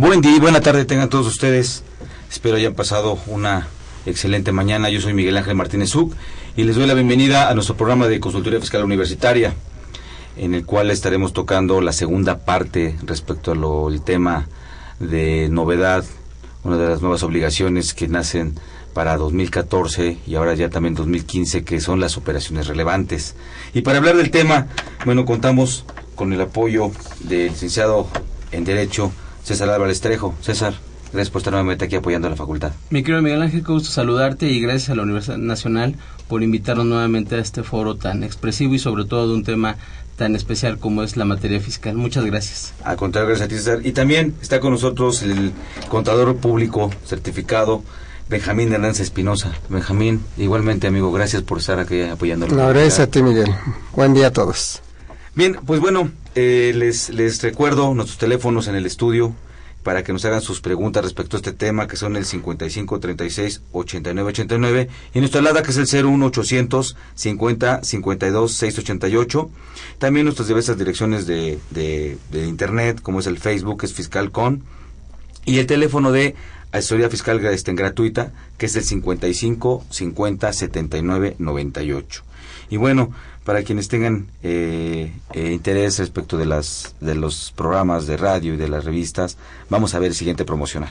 Buen día y buena tarde tengan todos ustedes. Espero hayan pasado una excelente mañana. Yo soy Miguel Ángel Martínez Uc y les doy la bienvenida a nuestro programa de Consultoría Fiscal Universitaria, en el cual estaremos tocando la segunda parte respecto al tema de novedad, una de las nuevas obligaciones que nacen para 2014 y ahora ya también 2015, que son las operaciones relevantes. Y para hablar del tema, bueno, contamos con el apoyo del licenciado en Derecho, César Álvarez Trejo. César, gracias por estar nuevamente aquí apoyando a la facultad. Mi querido Miguel Ángel, qué gusto saludarte y gracias a la Universidad Nacional por invitarnos nuevamente a este foro tan expresivo y sobre todo de un tema tan especial como es la materia fiscal. Muchas gracias. Al contrario, gracias a ti, César. Y también está con nosotros el contador público certificado, Benjamín Hernández Espinosa. Benjamín, igualmente, amigo, gracias por estar aquí apoyando a la No, gracias a ti, Miguel. Buen día a todos. Bien, pues bueno, eh, les, les recuerdo nuestros teléfonos en el estudio para que nos hagan sus preguntas respecto a este tema, que son el 55 36 89 89 y nuestra alada que es el 01 800 50 52 688. También nuestras diversas direcciones de, de, de internet, como es el Facebook, que es Fiscalcon, y el teléfono de asesoría fiscal este, gratuita, que es el 55 50 79 98. Y bueno, para quienes tengan eh, eh, interés respecto de las de los programas de radio y de las revistas, vamos a ver el siguiente promocional.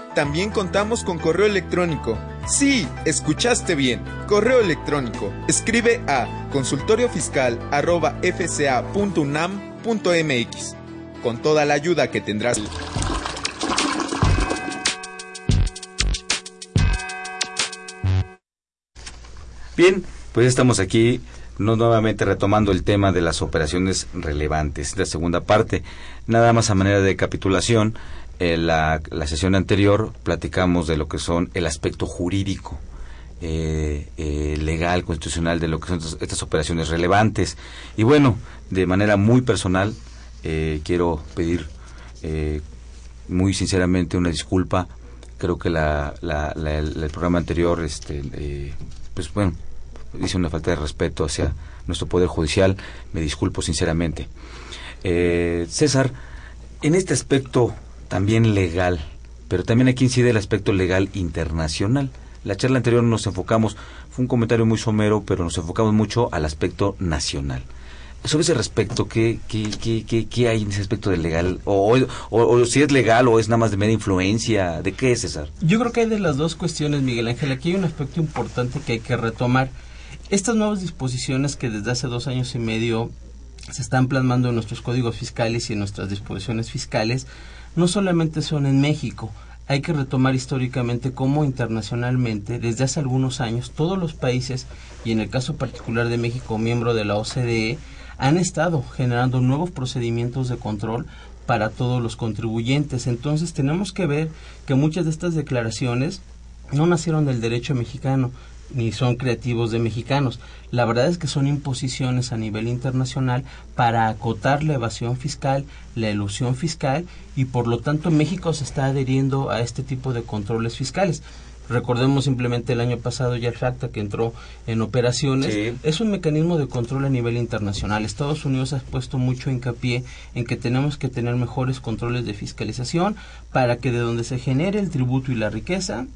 también contamos con correo electrónico. Sí, escuchaste bien. Correo electrónico. Escribe a consultoriofiscal@fca.unam.mx. Con toda la ayuda que tendrás. Bien, pues estamos aquí no nuevamente retomando el tema de las operaciones relevantes, la segunda parte. Nada más a manera de capitulación, en la, la sesión anterior platicamos de lo que son el aspecto jurídico, eh, eh, legal, constitucional de lo que son estas, operaciones relevantes. Y bueno, de manera muy personal, eh, quiero pedir eh, muy sinceramente una disculpa. Creo que la, la- el, el programa anterior, este, eh, pues bueno, hice una falta de respeto hacia nuestro Poder Judicial. Me disculpo sinceramente. Eh, César, en este aspecto también legal, pero también aquí incide el aspecto legal internacional. La charla anterior nos enfocamos, fue un comentario muy somero, pero nos enfocamos mucho al aspecto nacional. Sobre ese respecto, ¿qué, qué, qué, qué, qué hay en ese aspecto del legal? O, o, si es legal o es nada más de media influencia, ¿de qué es, César? Yo creo que hay de las dos cuestiones, Miguel Ángel. Aquí hay un aspecto importante que hay que retomar. Estas nuevas disposiciones que desde hace dos años y medio se están plasmando en nuestros códigos fiscales y en nuestras disposiciones fiscales no solamente son en México, hay que retomar históricamente cómo internacionalmente, desde hace algunos años, todos los países, y en el caso particular de México, miembro de la OCDE, han estado generando nuevos procedimientos de control para todos los contribuyentes. Entonces tenemos que ver que muchas de estas declaraciones no nacieron del derecho mexicano, ni son creativos de mexicanos. La verdad es que son imposiciones a nivel internacional para acotar la evasión fiscal, la ilusión fiscal y por lo tanto México se está adheriendo a este tipo de controles fiscales. Recordemos simplemente el año pasado ya el FACTA que entró en operaciones. Es un mecanismo de control a nivel internacional. Estados Unidos ha puesto mucho hincapié en que tenemos que tener mejores controles de fiscalización para que de donde se genere el tributo y la riqueza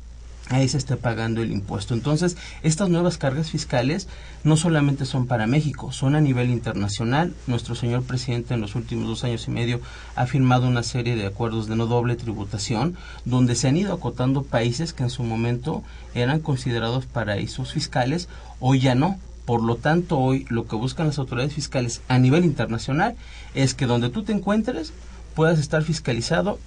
ahí se está pagando el impuesto. Entonces, estas nuevas cargas fiscales no solamente son para México, son a nivel internacional. Nuestro señor presidente en los últimos dos años y medio ha firmado una serie de acuerdos de no doble tributación, donde se han ido acotando países que en su momento eran considerados paraísos fiscales, hoy ya no. Por lo tanto, hoy lo que buscan las autoridades fiscales a nivel internacional es que donde tú te encuentres puedas estar fiscalizado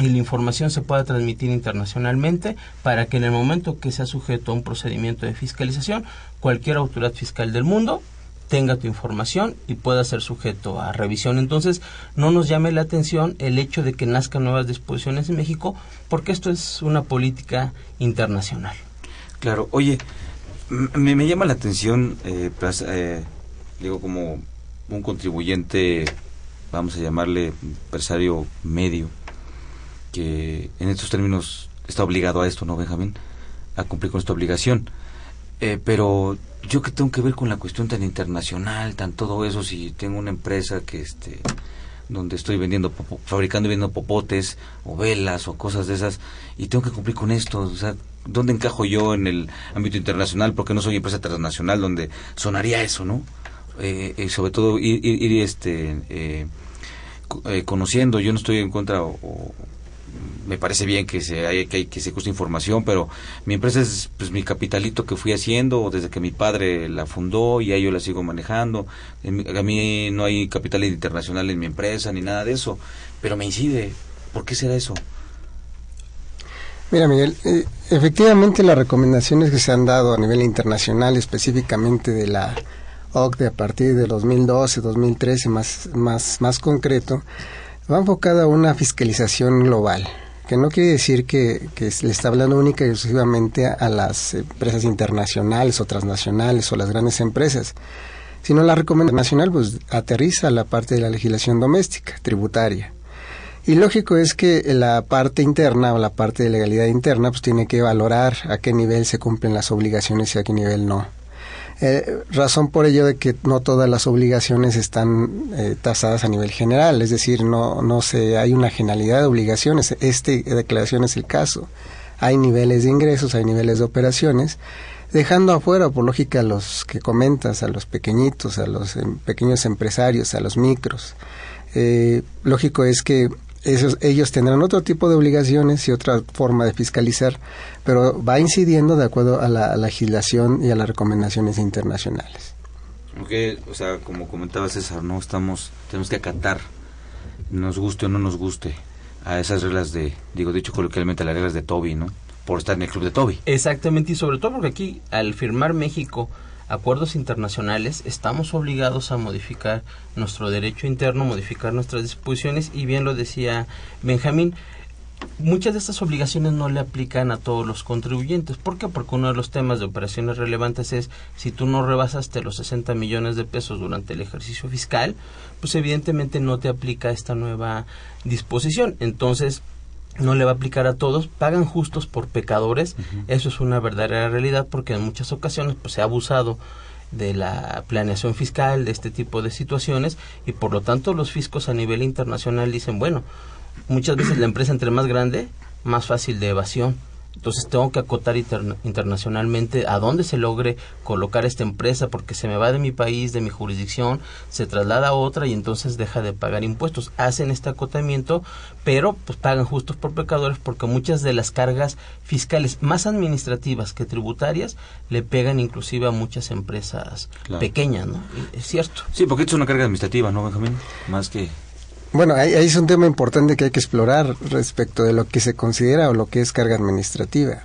y la información se pueda transmitir internacionalmente para que en el momento que sea sujeto a un procedimiento de fiscalización, cualquier autoridad fiscal del mundo tenga tu información y pueda ser sujeto a revisión. Entonces, no nos llame la atención el hecho de que nazcan nuevas disposiciones en México, porque esto es una política internacional. Claro, oye, me, me llama la atención, eh, eh, digo, como un contribuyente, vamos a llamarle empresario medio, que en estos términos está obligado a esto, ¿no, Benjamín? A cumplir con esta obligación. Eh, pero yo que tengo que ver con la cuestión tan internacional, tan todo eso, si tengo una empresa que este donde estoy vendiendo fabricando y vendiendo popotes o velas o cosas de esas y tengo que cumplir con esto, o sea, ¿dónde encajo yo en el ámbito internacional? Porque no soy empresa transnacional donde sonaría eso, ¿no? Eh, y sobre todo ir, este eh, conociendo, yo no estoy en contra o me parece bien que se hay, que, se guste información, pero mi empresa es pues mi capitalito que fui haciendo desde que mi padre la fundó y ahí yo la sigo manejando. A mí no hay capital internacional en mi empresa ni nada de eso, pero me incide. ¿Por qué será eso? Mira, Miguel, eh, efectivamente las recomendaciones que se han dado a nivel internacional, específicamente de la OCDE a partir de 2012, 2013, más, más, más concreto, va enfocada a una fiscalización global, que no quiere decir que, que le está hablando única y exclusivamente a, las empresas internacionales o transnacionales o las grandes empresas, sino la recomendación nacional pues aterriza la parte de la legislación doméstica, tributaria. Y lógico es que la parte interna o la parte de legalidad interna pues tiene que valorar a qué nivel se cumplen las obligaciones y a qué nivel no. Eh, razón por ello de que no todas las obligaciones están eh, tasadas a nivel general, es decir, no, no se, hay una generalidad de obligaciones. Este declaración es el caso. Hay niveles de ingresos, hay niveles de operaciones, dejando afuera, por lógica, a los que comentas, a los pequeñitos, a los em, pequeños empresarios, a los micros. Eh, lógico es que ellos tendrán otro tipo de obligaciones y otra forma de fiscalizar, pero va incidiendo de acuerdo a la, legislación y a las recomendaciones internacionales. Okay, o sea, como comentaba César, no estamos, tenemos que acatar, nos guste o no nos guste, a esas reglas de, digo, dicho coloquialmente, a las reglas de Toby, ¿no? Por estar en el club de Toby. Exactamente, y sobre todo porque aquí, al firmar México acuerdos internacionales, estamos obligados a modificar nuestro derecho interno, modificar nuestras disposiciones y bien lo decía Benjamín, muchas de estas obligaciones no le aplican a todos los contribuyentes. ¿Por qué? Porque uno de los temas de operaciones relevantes es si tú no rebasaste los 60 millones de pesos durante el ejercicio fiscal, pues evidentemente no te aplica esta nueva disposición. Entonces, no le va a aplicar a todos, pagan justos por pecadores, eso es una verdadera realidad porque en muchas ocasiones pues se ha abusado de la planeación fiscal, de este tipo de situaciones y por lo tanto los fiscos a nivel internacional dicen, bueno, muchas veces la empresa entre más grande, más fácil de evasión. Entonces tengo que acotar internacionalmente a dónde se logre colocar esta empresa porque se me va de mi país, de mi jurisdicción, se traslada a otra y entonces deja de pagar impuestos. Hacen este acotamiento, pero pues pagan justos por pecadores porque muchas de las cargas fiscales más administrativas que tributarias le pegan inclusive a muchas empresas pequeñas, ¿no? Es cierto. Sí, porque esto es una carga administrativa, ¿no, Benjamín? Más que bueno, ahí, es un tema importante que hay que explorar respecto de lo que se considera o lo que es carga administrativa.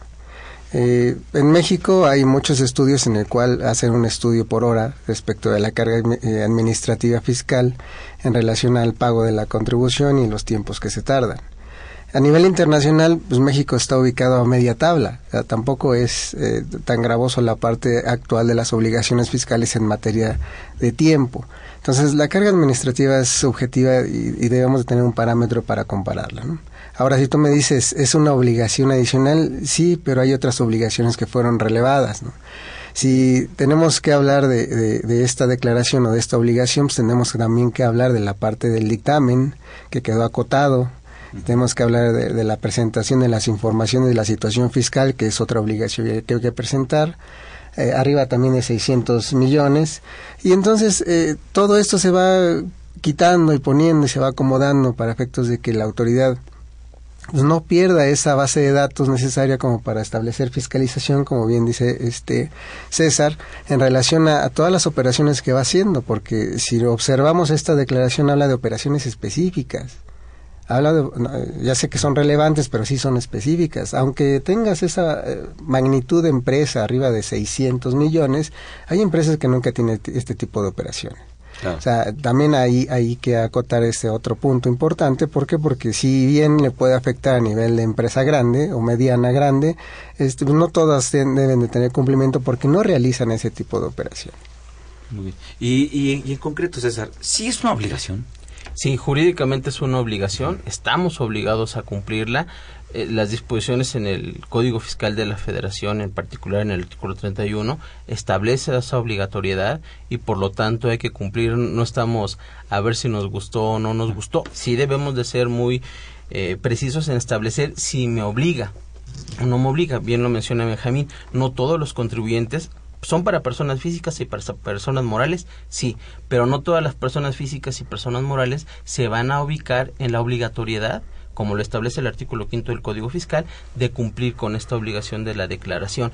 Eh, en México hay muchos estudios en el cual hacen un estudio por hora respecto de la carga eh, administrativa fiscal en relación al pago de la contribución y los tiempos que se tardan. A nivel internacional, pues México está ubicado a media tabla. tampoco es eh, tan gravoso la parte actual de las obligaciones fiscales en materia de tiempo. Entonces, la carga administrativa es subjetiva y, debemos de tener un parámetro para compararla. Ahora, si tú me dices, ¿es una obligación adicional? Sí, pero hay otras obligaciones que fueron relevadas. Si tenemos que hablar de, esta declaración o de esta obligación, pues tenemos también que hablar de la parte del dictamen que quedó acotado. Tenemos que hablar de, la presentación de las informaciones de la situación fiscal, que es otra obligación que hay que presentar eh, arriba también de 600 millones. Y entonces eh, todo esto se va quitando y poniendo y se va acomodando para efectos de que la autoridad pues, no pierda esa base de datos necesaria como para establecer fiscalización, como bien dice este César, en relación a, a, todas las operaciones que va haciendo, porque si observamos esta declaración habla de operaciones específicas habla de, ya sé que son relevantes, pero sí son específicas. Aunque tengas esa eh, magnitud de empresa arriba de 600 millones, hay empresas que nunca tienen este tipo de operaciones. O sea, también hay, hay que acotar este otro punto importante. ¿Por qué? Porque si bien le puede afectar a nivel de empresa grande o mediana grande, este, no todas deben de tener cumplimiento porque no realizan ese tipo de operación. Muy bien. Y, y, y en concreto, César, ¿sí es una obligación? Sí, jurídicamente es una obligación, estamos obligados a cumplirla. Eh, las disposiciones en el Código Fiscal de la Federación, en particular en el artículo 31, establece esa obligatoriedad y por lo tanto hay que cumplir. No estamos a ver si nos gustó o no nos gustó. Sí debemos de ser muy eh, precisos en establecer si me obliga o no me obliga. Bien lo menciona Benjamín, no todos los contribuyentes son para personas físicas y para personas morales, sí, pero no todas las personas físicas y personas morales se van a ubicar en la obligatoriedad como lo establece el artículo quinto del Código Fiscal, de cumplir con esta obligación de la declaración.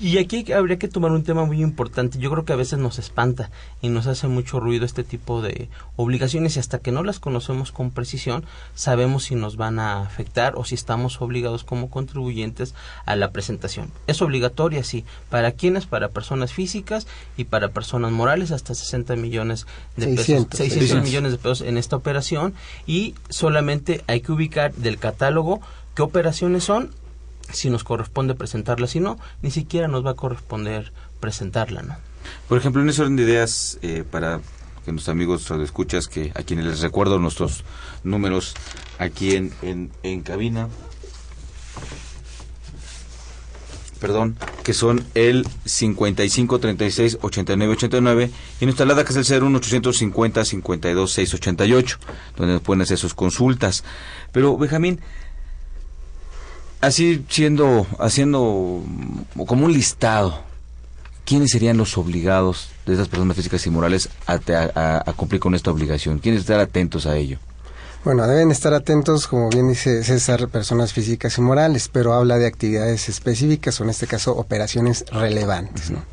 Y aquí habría que tomar un tema muy importante. Yo creo que a veces nos espanta y nos hace mucho ruido este tipo de obligaciones y hasta que no las conocemos con precisión, sabemos si nos van a afectar o si estamos obligados como contribuyentes a la presentación. Es obligatoria, sí. ¿Para quiénes? Para personas físicas y para personas morales hasta 60 millones de pesos. 600 millones de pesos en esta operación y solamente hay que ubicar del catálogo qué operaciones son, si nos corresponde presentarla, si no, ni siquiera nos va a corresponder presentarla, ¿no? Por ejemplo, en ese orden de ideas, eh, para que nuestros amigos escuchas, que a quienes les recuerdo nuestros números aquí en, en, en cabina, perdón, que son el 55 36 89 89 y nuestra alada que es el 01 850 52 688, donde nos pueden hacer sus consultas. Pero, Benjamín, así siendo, haciendo como un listado, ¿quiénes serían los obligados de esas personas físicas y morales a, cumplir con esta obligación? ¿Quiénes estar atentos a ello? Bueno, deben estar atentos, como bien dice César, personas físicas y morales, pero habla de actividades específicas o en este caso operaciones relevantes. ¿no?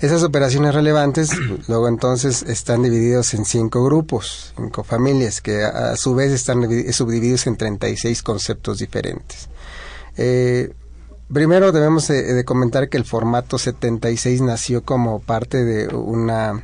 Esas operaciones relevantes luego entonces están divididos en cinco grupos, cinco familias, que a, su vez están subdivididos en 36 conceptos diferentes. Eh, primero debemos de, comentar que el formato 76 nació como parte de una,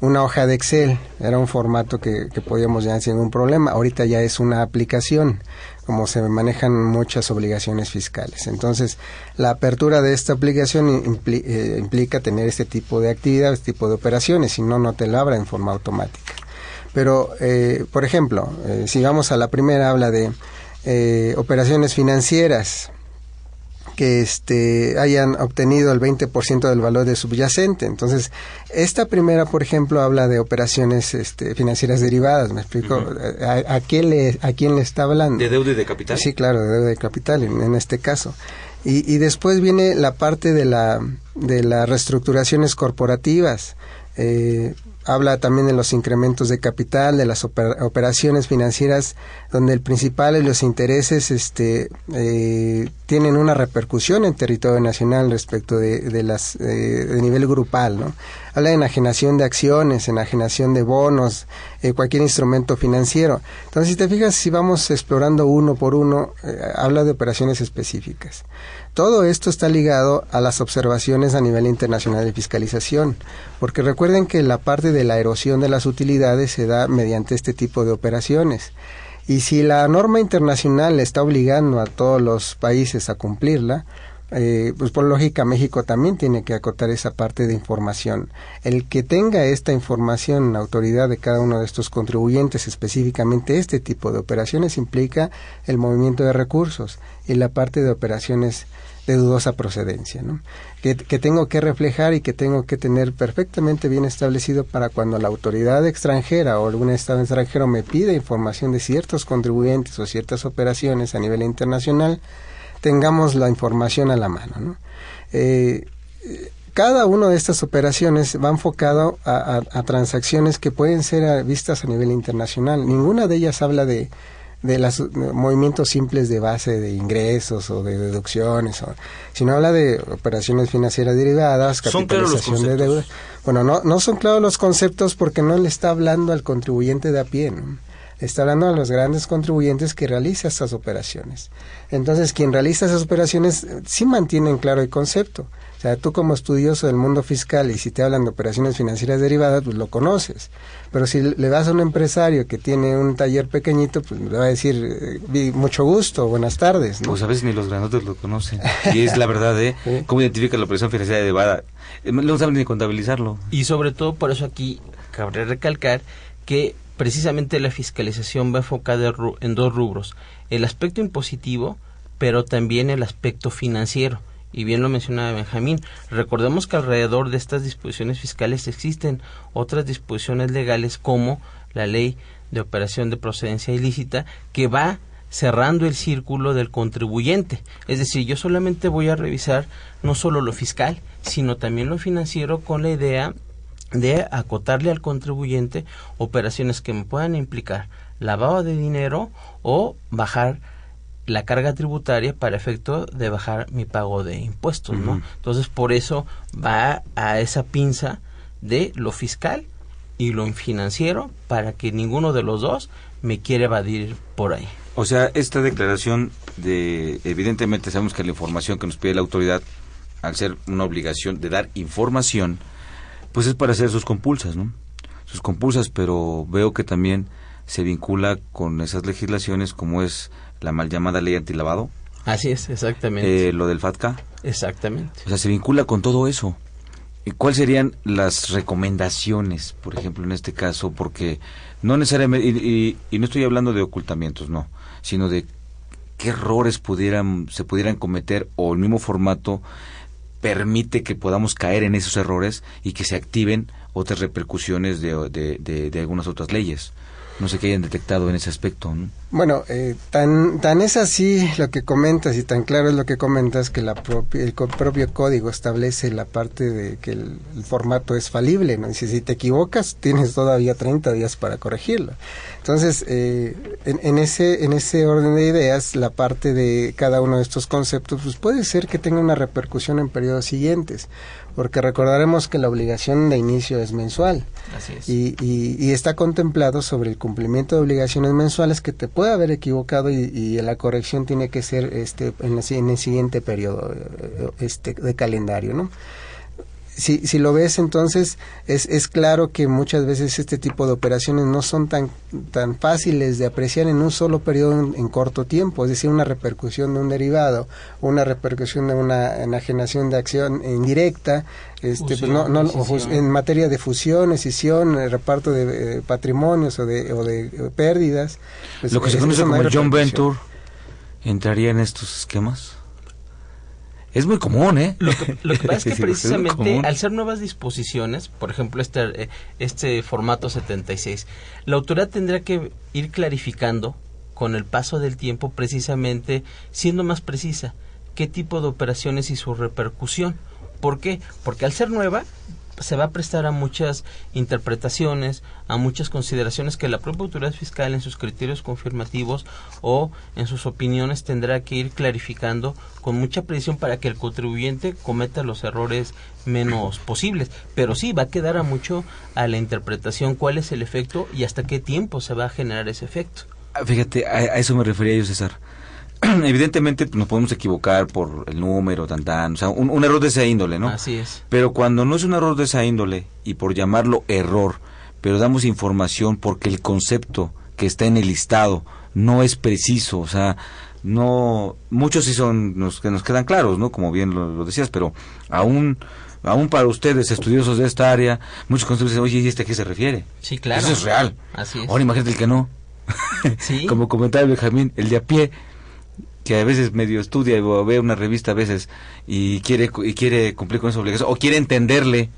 una hoja de Excel. Era un formato que, podíamos ya sin ningún problema. Ahorita ya es una aplicación como se manejan muchas obligaciones fiscales. Entonces, la apertura de esta aplicación eh, implica tener este tipo de actividad, este tipo de operaciones, si no, no te la abra en forma automática. Pero, eh, por ejemplo, eh, si vamos a la primera, habla de operaciones financieras que este, hayan obtenido el 20% del valor de subyacente. Entonces, esta primera, por ejemplo, habla de operaciones este, financieras derivadas, ¿me explico? ¿A, quién le, ¿A quién le está hablando? ¿De deuda y de capital? Sí, claro, de deuda y capital, en, este caso. Y, y después viene la parte de, la, de las reestructuraciones corporativas. Eh, habla también de los incrementos de capital, de las operaciones financieras, donde el principal y los intereses este, eh, tienen una repercusión en territorio nacional respecto de, de las eh, de nivel grupal, ¿no? Habla de enajenación de acciones, enajenación de bonos, eh, cualquier instrumento financiero. Entonces, si te fijas, si vamos explorando uno por uno, eh, habla de operaciones específicas. Todo esto está ligado a las observaciones a nivel internacional de fiscalización, porque recuerden que la parte de la erosión de las utilidades se da mediante este tipo de operaciones. Y si la norma internacional está obligando a todos los países a cumplirla, eh, pues por lógica México también tiene que acotar esa parte de información. El que tenga esta información, la autoridad de cada uno de estos contribuyentes, específicamente este tipo de operaciones, implica el movimiento de recursos y la parte de operaciones de dudosa procedencia, ¿no? que, que, tengo que reflejar y que tengo que tener perfectamente bien establecido para cuando la autoridad extranjera o algún Estado extranjero me pida información de ciertos contribuyentes o ciertas operaciones a nivel internacional, tengamos la información a la mano. ¿no? Eh, cada una de estas operaciones va enfocado a, a, a, transacciones que pueden ser vistas a nivel internacional. Ninguna de ellas habla de, de los movimientos simples de base de ingresos o de deducciones, o, sino habla de operaciones financieras derivadas, capitalización de deuda. Bueno, no, no son claros los conceptos porque no le está hablando al contribuyente de a pie. ¿no? Está hablando a los grandes contribuyentes que realizan estas operaciones. Entonces, quien realiza esas operaciones sí mantiene en claro el concepto. O sea, tú como estudioso del mundo fiscal y si te hablan de operaciones financieras derivadas, pues lo conoces. Pero si le vas a un empresario que tiene un taller pequeñito, pues le va a decir, eh, mucho gusto, buenas tardes. ¿no? Pues a veces ni los granotes lo conocen. Y es la verdad, ¿eh? ¿Sí? ¿Cómo identifica la operación financiera derivada? Eh, no saben ni contabilizarlo. Y sobre todo, por eso aquí cabe recalcar que precisamente la fiscalización va enfocada en dos rubros. El aspecto impositivo, pero también el aspecto financiero. Y bien lo mencionaba Benjamín, recordemos que alrededor de estas disposiciones fiscales existen otras disposiciones legales como la ley de operación de procedencia ilícita que va cerrando el círculo del contribuyente. Es decir, yo solamente voy a revisar no solo lo fiscal, sino también lo financiero con la idea de acotarle al contribuyente operaciones que me puedan implicar lavado de dinero o bajar la carga tributaria para efecto de bajar mi pago de impuestos, uh -huh. ¿no? Entonces, por eso va a esa pinza de lo fiscal y lo financiero para que ninguno de los dos me quiera evadir por ahí. O sea, esta declaración de evidentemente sabemos que la información que nos pide la autoridad al ser una obligación de dar información pues es para hacer sus compulsas, ¿no? Sus compulsas, pero veo que también se vincula con esas legislaciones como es la mal llamada ley antilavado. Así es, exactamente. Eh, lo del FATCA. Exactamente. O sea, se vincula con todo eso. ¿Y cuáles serían las recomendaciones, por ejemplo, en este caso? Porque no necesariamente, y, y, y no estoy hablando de ocultamientos, no, sino de qué errores pudieran, se pudieran cometer o el mismo formato permite que podamos caer en esos errores y que se activen otras repercusiones de, de, de, de algunas otras leyes. No sé qué hayan detectado en ese aspecto. ¿no? Bueno, eh, tan, tan es así lo que comentas y tan claro es lo que comentas que la el propio código establece la parte de que el, el, formato es falible. ¿no? Dice, si te equivocas, tienes todavía 30 días para corregirlo. Entonces, eh, en, en, ese, en ese orden de ideas, la parte de cada uno de estos conceptos pues puede ser que tenga una repercusión en periodos siguientes porque recordaremos que la obligación de inicio es mensual Así es. Y, y, y, está contemplado sobre el cumplimiento de obligaciones mensuales que te puede haber equivocado y, y la corrección tiene que ser este en, la, en el siguiente periodo este de calendario, ¿no? Si, si lo ves entonces es, es claro que muchas veces este tipo de operaciones no son tan, tan fáciles de apreciar en un solo periodo en, en corto tiempo, es decir, una repercusión de un derivado, una repercusión de una enajenación de acción indirecta, este, fusión, pues no, no, en materia de fusión, escisión, reparto de eh, patrimonios o de, o de pérdidas. Pues, Lo que se conoce como el John Venture entraría en estos esquemas. Es muy común, ¿eh? Lo que, lo que pasa es que precisamente al ser nuevas disposiciones, por ejemplo este, este formato 76, la autoridad tendrá que ir clarificando con el paso del tiempo precisamente siendo más precisa qué tipo de operaciones y su repercusión. ¿Por qué? Porque al ser nueva, se va a prestar a muchas interpretaciones, a muchas consideraciones que la propia autoridad fiscal en sus criterios confirmativos o en sus opiniones tendrá que ir clarificando con mucha precisión para que el contribuyente cometa los errores menos posibles. Pero sí, va a quedar a mucho a la interpretación cuál es el efecto y hasta qué tiempo se va a generar ese efecto. Ah, fíjate, a, eso me refería yo, César. evidentemente pues, nos podemos equivocar por el número, tan tan, o sea, un, error de esa índole, ¿no? Así es. Pero cuando no es un error de esa índole, y por llamarlo error, pero damos información porque el concepto que está en el listado no es preciso, o sea, no, muchos sí son, nos, que nos quedan claros, ¿no? Como bien lo, decías, pero aún aún para ustedes, estudiosos de esta área, muchos conceptos dicen, oye, ¿y este a qué se refiere? Sí, claro. Eso es real. Así es. Ahora imagínate el que no. Sí. Como comentaba Benjamín, el de a pie, que a veces medio estudia o ve una revista a veces y quiere y quiere cumplir con esa obligación o quiere entenderle.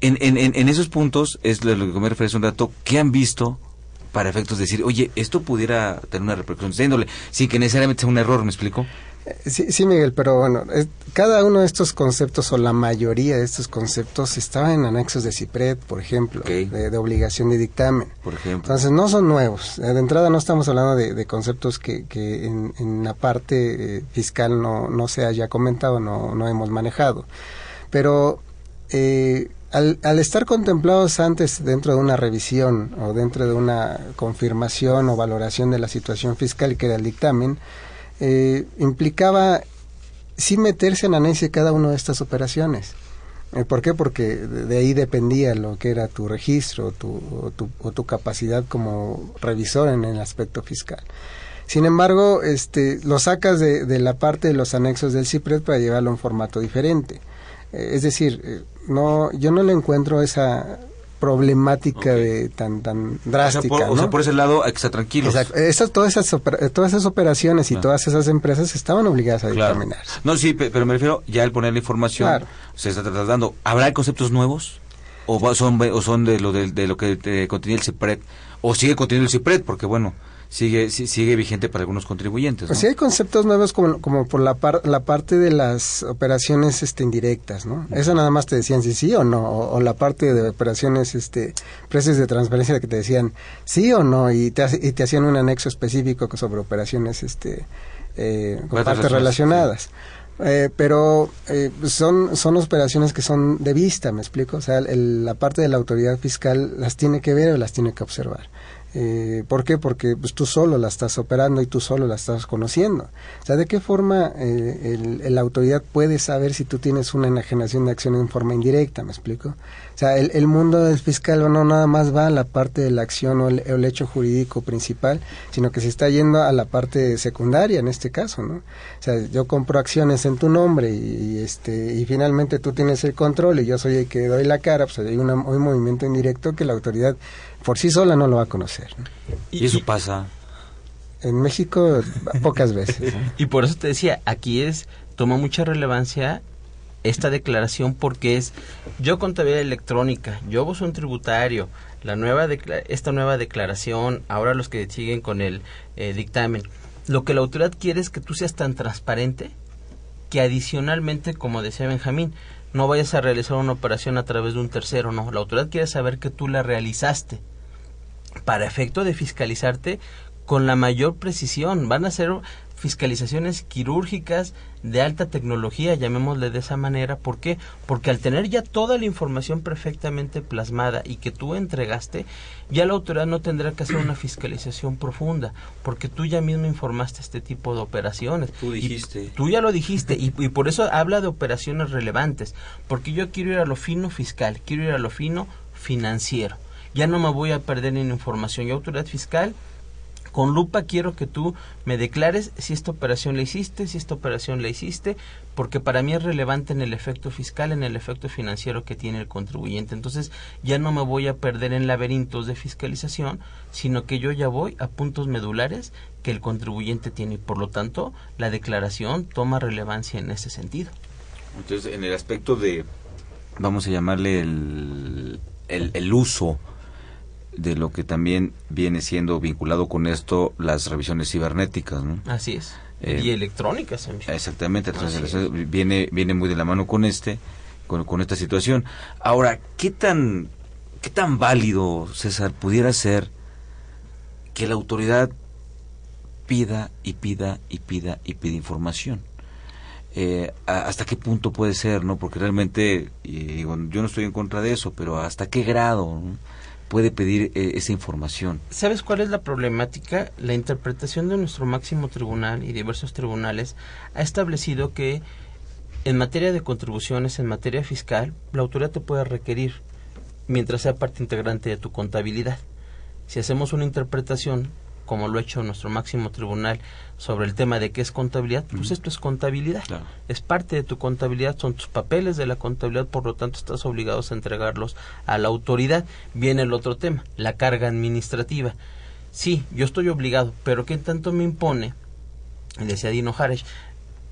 En, en, esos puntos es lo que me refiero hace un rato ¿qué han visto para efectos de decir oye esto pudiera tener una repercusión sin sin que necesariamente sea un error me explico Sí, sí, Miguel, pero bueno, cada uno de estos conceptos o la mayoría de estos conceptos estaba en anexos de CIPRED, por ejemplo, de, obligación de dictamen. Por ejemplo. Entonces, no son nuevos. De entrada no estamos hablando de, conceptos que, que en, la parte eh, fiscal no, no se haya comentado, no, no hemos manejado. Pero eh, al, al, estar contemplados antes dentro de una revisión o dentro de una confirmación o valoración de la situación fiscal que era el dictamen, eh, implicaba sí meterse en de cada una de estas operaciones. Eh, ¿Por qué? Porque de ahí dependía lo que era tu registro tu, o, tu, capacidad como revisor en el aspecto fiscal. Sin embargo, este, lo sacas de, de la parte de los anexos del CIPRED para llevarlo en formato diferente. Eh, es decir, eh, no, yo no le encuentro esa problemática de tan tan drástica. O sea, por, ese lado estar tranquilos. Esas, todas, esas todas esas operaciones y todas esas empresas estaban obligadas a dictaminar. No, sí, pero me refiero ya al poner la información, se está tratando. ¿Habrá conceptos nuevos? ¿O son, o son de lo de, lo que eh, contenía el CIPRED? ¿O sigue conteniendo el CIPRED? Porque bueno, sigue sigue vigente para algunos contribuyentes. Pues sí hay conceptos nuevos como, como por la, la parte de las operaciones este, indirectas, ¿no? Eso nada más te decían si sí o no, o, la parte de operaciones, este, precios de transferencia que te decían sí o no y te, y te hacían un anexo específico sobre operaciones, este, eh, con partes relacionadas. Eh, pero eh, son, son operaciones que son de vista, ¿me explico? O sea, la parte de la autoridad fiscal las tiene que ver o las tiene que observar. Eh, ¿Por qué? Porque pues, tú solo la estás operando y tú solo la estás conociendo. O sea, ¿de qué forma eh, la autoridad puede saber si tú tienes una enajenación de acción en forma indirecta? ¿Me explico? O sea, el, el mundo del fiscal no nada más va a la parte de la acción o el, hecho jurídico principal, sino que se está yendo a la parte secundaria en este caso, ¿no? O sea, yo compro acciones en tu nombre y, este y finalmente tú tienes el control y yo soy el que doy la cara, pues hay un movimiento indirecto que la autoridad por sí sola no lo va a conocer. ¿Y eso pasa? En México pocas veces. Y por eso te decía, aquí es toma mucha relevancia esta declaración porque es yo contabilidad electrónica, yo vos un tributario, la nueva esta nueva declaración, ahora los que siguen con el eh, dictamen. Lo que la autoridad quiere es que tú seas tan transparente que adicionalmente, como decía Benjamín, no vayas a realizar una operación a través de un tercero, no. La autoridad quiere saber que tú la realizaste para efecto de fiscalizarte con la mayor precisión. Van a ser fiscalizaciones quirúrgicas de alta tecnología, llamémosle de esa manera. ¿Por qué? Porque al tener ya toda la información perfectamente plasmada y que tú entregaste, ya la autoridad no tendrá que hacer una fiscalización profunda, porque tú ya mismo informaste este tipo de operaciones. Tú dijiste. tú ya lo dijiste, y, y por eso habla de operaciones relevantes, porque yo quiero ir a lo fino fiscal, quiero ir a lo fino financiero ya no me voy a perder en información. y autoridad fiscal, con lupa quiero que tú me declares si esta operación la hiciste, si esta operación la hiciste, porque para mí es relevante en el efecto fiscal, en el efecto financiero que tiene el contribuyente. Entonces ya no me voy a perder en laberintos de fiscalización, sino que yo ya voy a puntos medulares que el contribuyente tiene y por lo tanto la declaración toma relevancia en ese sentido. Entonces en el aspecto de, vamos a llamarle el, el, el uso, de lo que también viene siendo vinculado con esto las revisiones cibernéticas, ¿no? Así es. Eh, y electrónicas. En Exactamente, entonces viene, viene muy de la mano con este, con, con esta situación. Ahora, ¿qué tan, ¿qué tan válido, César, pudiera ser que la autoridad pida y pida y pida y pida información? Eh, hasta qué punto puede ser, ¿no? Porque realmente, yo no estoy en contra de eso, pero hasta qué grado puede pedir eh, esa información. ¿Sabes cuál es la problemática? La interpretación de nuestro máximo tribunal y diversos tribunales ha establecido que en materia de contribuciones, en materia fiscal, la autoridad te puede requerir mientras sea parte integrante de tu contabilidad. Si hacemos una interpretación como lo ha hecho nuestro máximo tribunal sobre el tema de qué es contabilidad, pues esto es contabilidad. Es parte de tu contabilidad, son tus papeles de la contabilidad, por lo tanto estás obligado a entregarlos a la autoridad. Viene el otro tema, la carga administrativa. Sí, yo estoy obligado, pero ¿qué tanto me impone? Decía Dino Jaresh,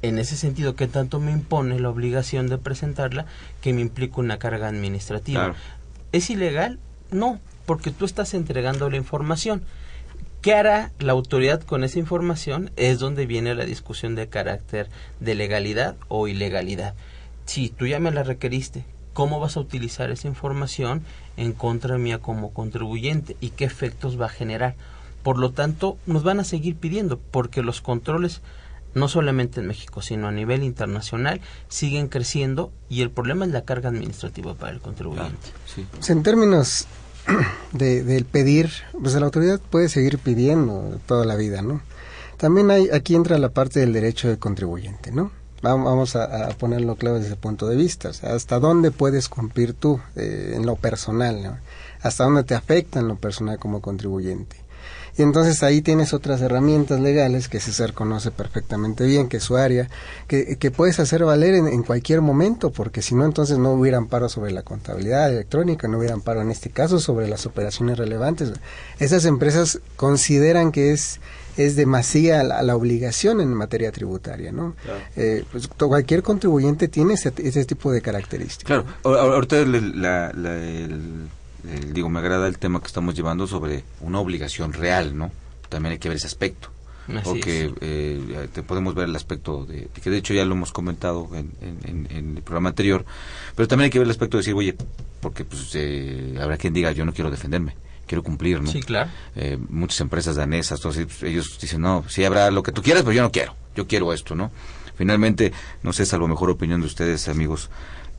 en ese sentido, ¿qué tanto me impone la obligación de presentarla que me implica una carga administrativa? ¿Es ilegal? No, porque tú estás entregando la información. ¿Qué hará la autoridad con esa información? Es donde viene la discusión de carácter de legalidad o ilegalidad. Si tú ya me la requeriste, ¿cómo vas a utilizar esa información en contra mía como contribuyente y qué efectos va a generar? Por lo tanto, nos van a seguir pidiendo porque los controles no solamente en México, sino a nivel internacional, siguen creciendo y el problema es la carga administrativa para el contribuyente. Pues en términos de, del pedir, pues la autoridad puede seguir pidiendo toda la vida, ¿no? También hay, aquí entra la parte del derecho del contribuyente, ¿no? Vamos a, ponerlo claro desde ese punto de vista, o sea, hasta dónde puedes cumplir tú eh, en lo personal, ¿no? Hasta dónde te afecta en lo personal como contribuyente. Y entonces ahí tienes otras herramientas legales que César conoce perfectamente bien, que es su área, que, que puedes hacer valer en, cualquier momento, porque si no, entonces no hubiera amparo sobre la contabilidad electrónica, no hubiera amparo en este caso sobre las operaciones relevantes. Esas empresas consideran que es es demasiada la, obligación en materia tributaria, ¿no? Eh, pues, cualquier contribuyente tiene ese, ese, tipo de características. Claro, ahorita la, el digo, me agrada el tema que estamos llevando sobre una obligación real, ¿no? También hay que ver ese aspecto. porque eh, te podemos ver el aspecto de, que de hecho ya lo hemos comentado en, el programa anterior, pero también hay que ver el aspecto de decir, oye, porque pues eh, habrá quien diga, yo no quiero defenderme, quiero cumplir, ¿no? Sí, claro. Eh, muchas empresas danesas, todos ellos dicen, no, sí habrá lo que tú quieras, pero yo no quiero, yo quiero esto, ¿no? Finalmente, no sé, es a lo mejor opinión de ustedes, amigos,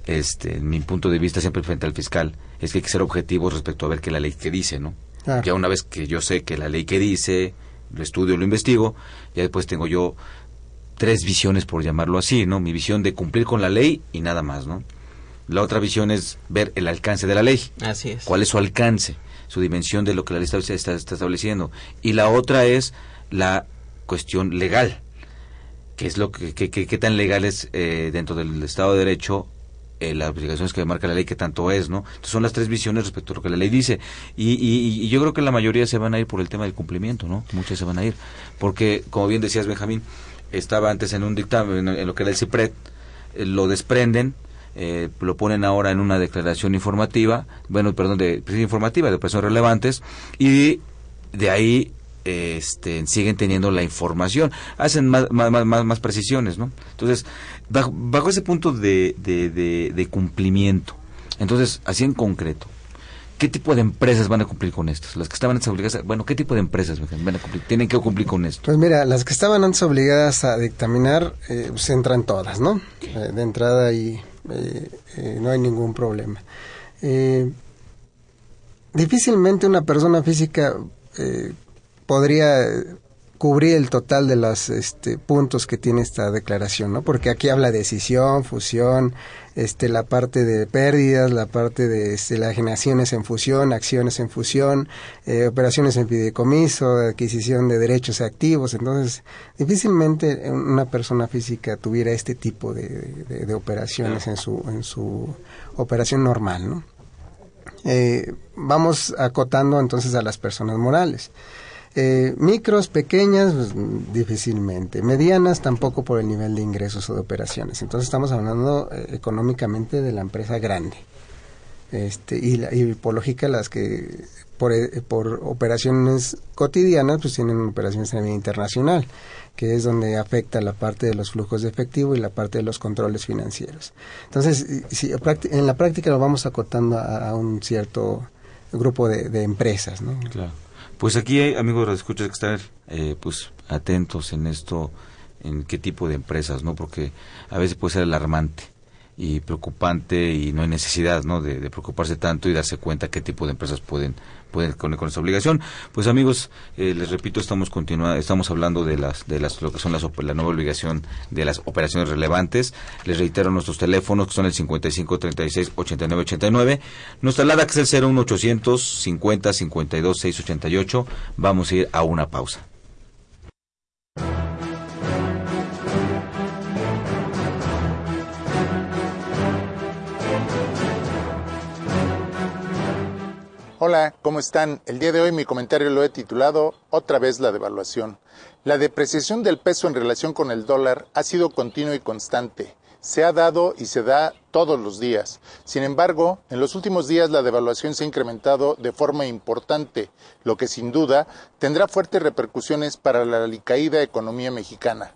este, mi punto de vista siempre frente al fiscal, es que hay que ser objetivos respecto a ver qué la ley que dice, ¿no? Ya una vez que yo sé que la ley que dice, lo estudio, lo investigo, ya después tengo yo tres visiones, por llamarlo así, ¿no? Mi visión de cumplir con la ley y nada más, ¿no? La otra visión es ver el alcance de la ley. Así es. ¿Cuál es su alcance? Su dimensión de lo que la ley está, está, estableciendo. Y la otra es la cuestión legal. ¿Qué es lo que, qué tan legal es eh, dentro del Estado de Derecho eh, las obligaciones que marca la ley que tanto es, ¿no? Entonces son las tres visiones respecto a lo que la ley dice. Y, y, yo creo que la mayoría se van a ir por el tema del cumplimiento, ¿no? Muchas se van a ir. Porque, como bien decías, Benjamín, estaba antes en un dictamen, en, lo que era el CIPRED, eh, lo desprenden, eh, lo ponen ahora en una declaración informativa, bueno, perdón, de informativa, de operaciones relevantes, y de ahí este, siguen teniendo la información, hacen más, más, más, más precisiones, ¿no? Entonces, bajo, ese punto de, de, cumplimiento, entonces, así en concreto, ¿qué tipo de empresas van a cumplir con esto? Las que estaban antes obligadas, bueno, ¿qué tipo de empresas van a cumplir, tienen que cumplir con esto? Pues mira, las que estaban antes obligadas a dictaminar, eh, pues entran todas, ¿no? Eh, de entrada y eh, no hay ningún problema. difícilmente una persona física podría cubrir el total de los este, puntos que tiene esta declaración, ¿no? Porque aquí habla de decisión, fusión, este, la parte de pérdidas, la parte de este, las generaciones en fusión, acciones en fusión, eh, operaciones en fideicomiso, adquisición de derechos activos. Entonces, difícilmente una persona física tuviera este tipo de, operaciones en su, en su operación normal, ¿no? Eh, vamos acotando entonces a las personas morales. Eh, micros, pequeñas, pues, difícilmente. Medianas, tampoco por el nivel de ingresos o de operaciones. Entonces estamos hablando eh, económicamente de la empresa grande. este, y, la, y por lógica las que por, eh, por operaciones cotidianas pues tienen operaciones a nivel internacional que es donde afecta la parte de los flujos de efectivo y la parte de los controles financieros. Entonces, si, en la práctica lo vamos acotando a, un cierto grupo de, empresas, ¿no? Claro. Pues aquí hay amigos escuchas que estar eh, pues atentos en esto, en qué tipo de empresas, ¿no? Porque a veces puede ser alarmante y preocupante y no hay necesidad ¿no? De, preocuparse tanto y darse cuenta qué tipo de empresas pueden pueden con, con esa obligación. Pues amigos eh, les repito estamos continua, estamos hablando de las de las lo que son las la nueva obligación de las operaciones relevantes. Les reitero nuestros teléfonos que son el 55 36 89 89 nuestra LADA que es el 01800 50 52 688 vamos a ir a una pausa Hola, ¿cómo están? El día de hoy mi comentario lo he titulado Otra vez la devaluación. La depreciación del peso en relación con el dólar ha sido continua y constante. Se ha dado y se da todos los días. Sin embargo, en los últimos días la devaluación se ha incrementado de forma importante, lo que sin duda tendrá fuertes repercusiones para la alicaída economía mexicana.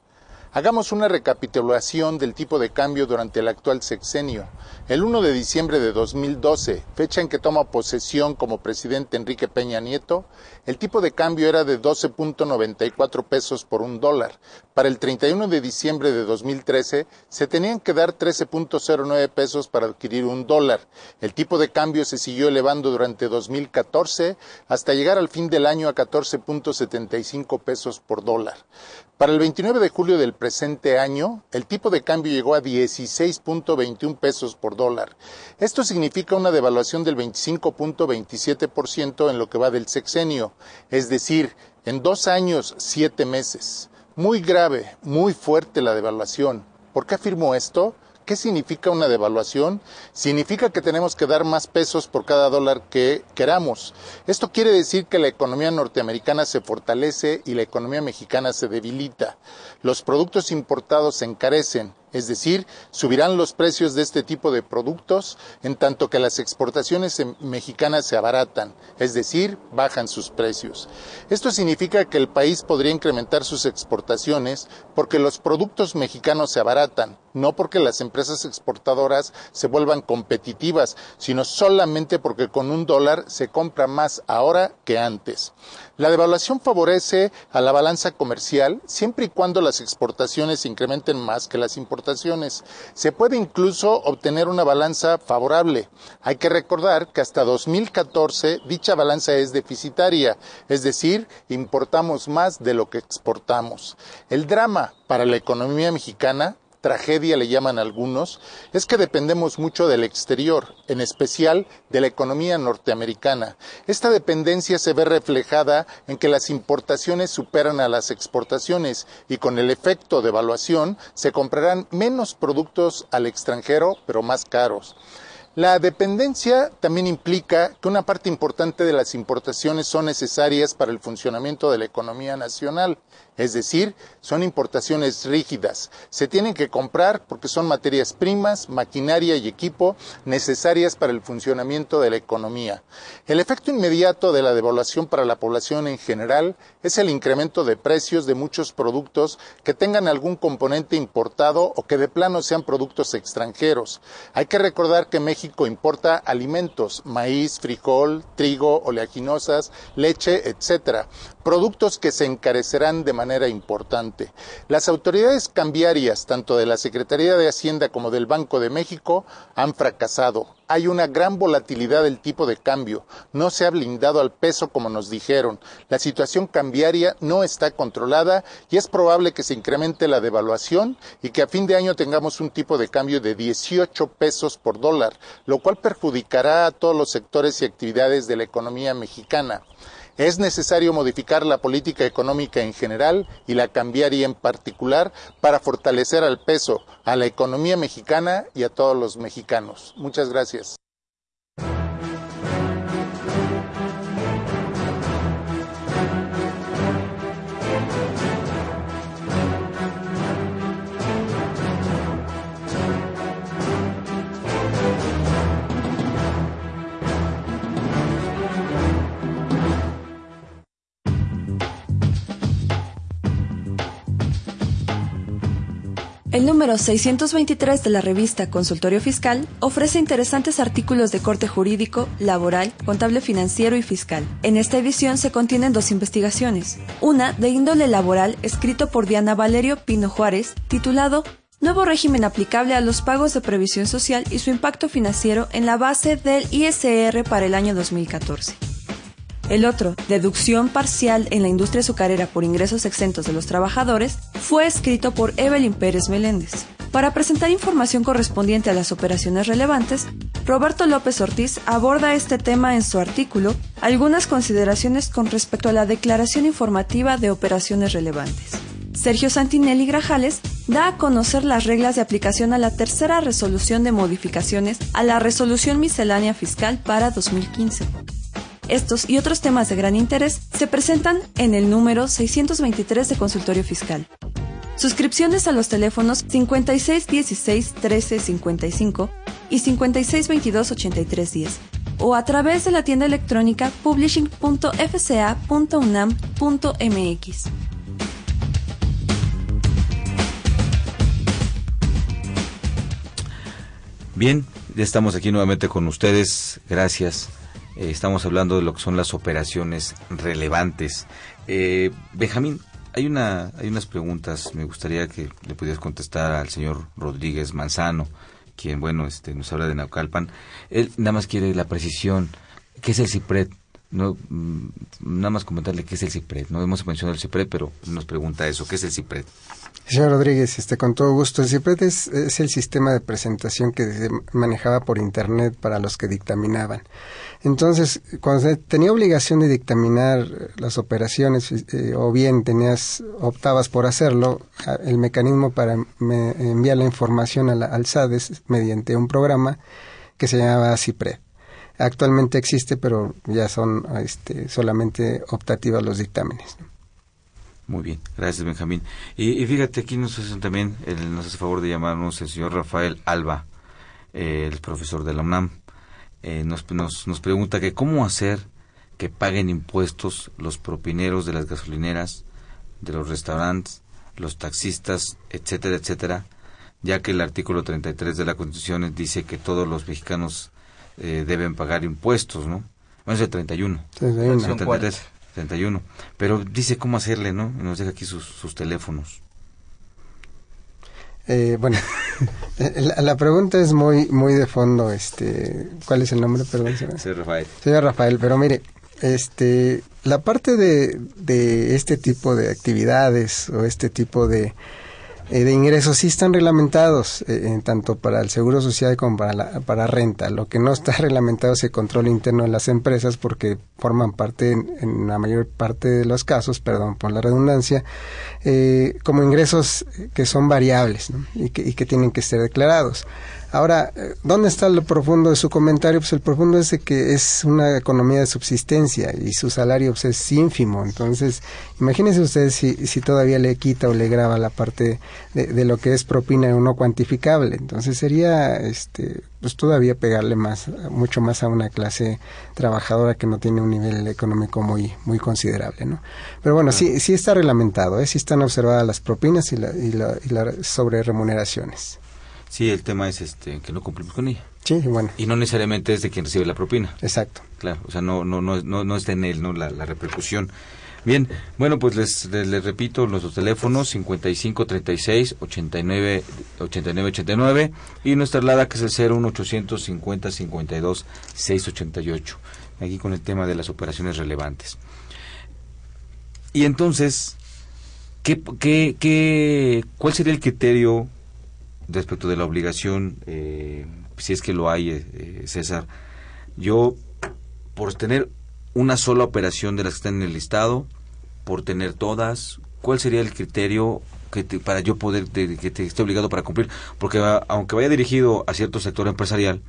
Hagamos una recapitulación del tipo de cambio durante el actual sexenio. El 1 de diciembre de 2012, fecha en que toma posesión como presidente Enrique Peña Nieto, el tipo de cambio era de 12.94 pesos por un dólar. Para el 31 de diciembre de 2013, se tenían que dar 13.09 pesos para adquirir un dólar. El tipo de cambio se siguió elevando durante 2014 hasta llegar al fin del año a 14.75 pesos por dólar. Para el 29 de julio del presente año, el tipo de cambio llegó a 16.21 pesos por dólar. Esto significa una devaluación del 25.27% en lo que va del sexenio, es decir, en dos años, siete meses. Muy grave, muy fuerte la devaluación. ¿Por qué afirmo esto? ¿Qué significa una devaluación? Significa que tenemos que dar más pesos por cada dólar que queramos. Esto quiere decir que la economía norteamericana se fortalece y la economía mexicana se debilita. Los productos importados se encarecen es decir, subirán los precios de este tipo de productos en tanto que las exportaciones mexicanas se abaratan, es decir, bajan sus precios. Esto significa que el país podría incrementar sus exportaciones porque los productos mexicanos se abaratan, no porque las empresas exportadoras se vuelvan competitivas, sino solamente porque con un dólar se compra más ahora que antes. La devaluación favorece a la balanza comercial siempre y cuando las exportaciones se incrementen más que las importaciones. Se puede incluso obtener una balanza favorable. Hay que recordar que hasta 2014 dicha balanza es deficitaria, es decir, importamos más de lo que exportamos. El drama para la economía mexicana tragedia le llaman algunos, es que dependemos mucho del exterior, en especial de la economía norteamericana. Esta dependencia se ve reflejada en que las importaciones superan a las exportaciones y con el efecto de evaluación se comprarán menos productos al extranjero, pero más caros. La dependencia también implica que una parte importante de las importaciones son necesarias para el funcionamiento de la economía nacional, es decir, son importaciones rígidas. Se tienen que comprar porque son materias primas, maquinaria y equipo necesarias para el funcionamiento de la economía. El efecto inmediato de la devaluación para la población en general es el incremento de precios de muchos productos que tengan algún componente importado o que de plano sean productos extranjeros. Hay que recordar que México importa alimentos, maíz, frijol, trigo, oleaginosas, leche, etcétera, productos que se encarecerán de manera importante. Las autoridades cambiarias, tanto de la Secretaría de Hacienda como del Banco de México, han fracasado hay una gran volatilidad del tipo de cambio, no se ha blindado al peso como nos dijeron, la situación cambiaria no está controlada y es probable que se incremente la devaluación y que a fin de año tengamos un tipo de cambio de 18 pesos por dólar, lo cual perjudicará a todos los sectores y actividades de la economía mexicana. Es necesario modificar la política económica en general y la cambiaria en particular para fortalecer al peso, a la economía mexicana y a todos los mexicanos. Muchas gracias. El número 623 de la revista Consultorio Fiscal ofrece interesantes artículos de corte jurídico, laboral, contable financiero y fiscal. En esta edición se contienen dos investigaciones. Una de índole laboral escrito por Diana Valerio Pino Juárez, titulado Nuevo régimen aplicable a los pagos de previsión social y su impacto financiero en la base del ISR para el año 2014. El otro, deducción parcial en la industria azucarera por ingresos exentos de los trabajadores, fue escrito por Evelyn Pérez Meléndez. Para presentar información correspondiente a las operaciones relevantes, Roberto López Ortiz aborda este tema en su artículo Algunas consideraciones con respecto a la declaración informativa de operaciones relevantes. Sergio Santinelli Grajales da a conocer las reglas de aplicación a la tercera resolución de modificaciones a la resolución miscelánea fiscal para 2015. Estos y otros temas de gran interés se presentan en el número 623 de Consultorio Fiscal. Suscripciones a los teléfonos 5616 1355 y 5622 8310 o a través de la tienda electrónica publishing.fca.unam.mx. Bien, ya estamos aquí nuevamente con ustedes. Gracias eh, estamos hablando de lo que son las operaciones relevantes. Eh, Benjamín, hay, una, hay unas preguntas, me gustaría que le pudieras contestar al señor Rodríguez Manzano, quien, bueno, este, nos habla de Naucalpan. Él nada más quiere la precisión. ¿Qué es el CIPRED? No, mm, nada más comentarle qué es el CIPRED. No hemos mencionado el CIPRED, pero nos pregunta eso. ¿Qué es el CIPRED? Señor Rodríguez, este, con todo gusto. El CIPRED es, es el sistema de presentación que se manejaba por Internet para los que dictaminaban. Entonces, cuando tenía obligación de dictaminar las operaciones eh, o bien tenías optabas por hacerlo, el mecanismo para enviar la información al SADES mediante un programa que se llamaba CIPRED. Actualmente existe, pero ya son este, solamente optativas los dictámenes. Muy bien, gracias Benjamín. Y, fíjate, aquí nos hace también, nos hace favor de llamarnos el señor Rafael Alba, el profesor de la UNAM. Eh, nos, nos, nos pregunta que cómo hacer que paguen impuestos los propineros de las gasolineras, de los restaurantes, los taxistas, etcétera, etcétera, ya que el artículo 33 de la Constitución dice que todos los mexicanos eh, deben pagar impuestos, ¿no? Bueno, es el 31. 31. 31. Pero dice cómo hacerle, ¿no? nos deja aquí sus, sus teléfonos. Eh, bueno, la, pregunta es muy muy de fondo. Este, ¿cuál es el nombre? Perdón, señor Rafael. Señor Rafael, pero mire, este, la parte de, de este tipo de actividades o este tipo de eh, de ingresos sí están reglamentados, eh, tanto para el seguro social como para la para renta. Lo que no está reglamentado es el control interno de las empresas porque forman parte, en, la mayor parte de los casos, perdón por la redundancia, eh, como ingresos que son variables y, que, y que tienen que ser declarados. Ahora, ¿dónde está lo profundo de su comentario? Pues el profundo es de que es una economía de subsistencia y su salario pues, es ínfimo. Entonces, imagínense ustedes si, si todavía le quita o le graba la parte de, lo que es propina o no cuantificable. Entonces sería, este, pues todavía pegarle más, mucho más a una clase trabajadora que no tiene un nivel económico muy, muy considerable, ¿no? Pero bueno, sí, sí está reglamentado, ¿eh? sí están observadas las propinas y, la, y, la, y las sobre remuneraciones. Sí, el tema es este que no cumplimos con ella. Sí, bueno. Y no necesariamente es de quien recibe la propina. Exacto. Claro, o sea, no no no no, no está en él, ¿no? La, repercusión. Bien, bueno, pues les, les, repito nuestros teléfonos 5536 89 89 89 y nuestra alada que es el 01850 52 688. Aquí con el tema de las operaciones relevantes. Y entonces, ¿qué, qué, qué, ¿cuál sería el criterio respecto de la obligación, eh, si es que lo hay, eh, eh, César, yo, por tener una sola operación de las que están en el listado, por tener todas, ¿cuál sería el criterio que para yo poder, que te esté obligado para cumplir? Porque aunque vaya dirigido a cierto sector empresarial,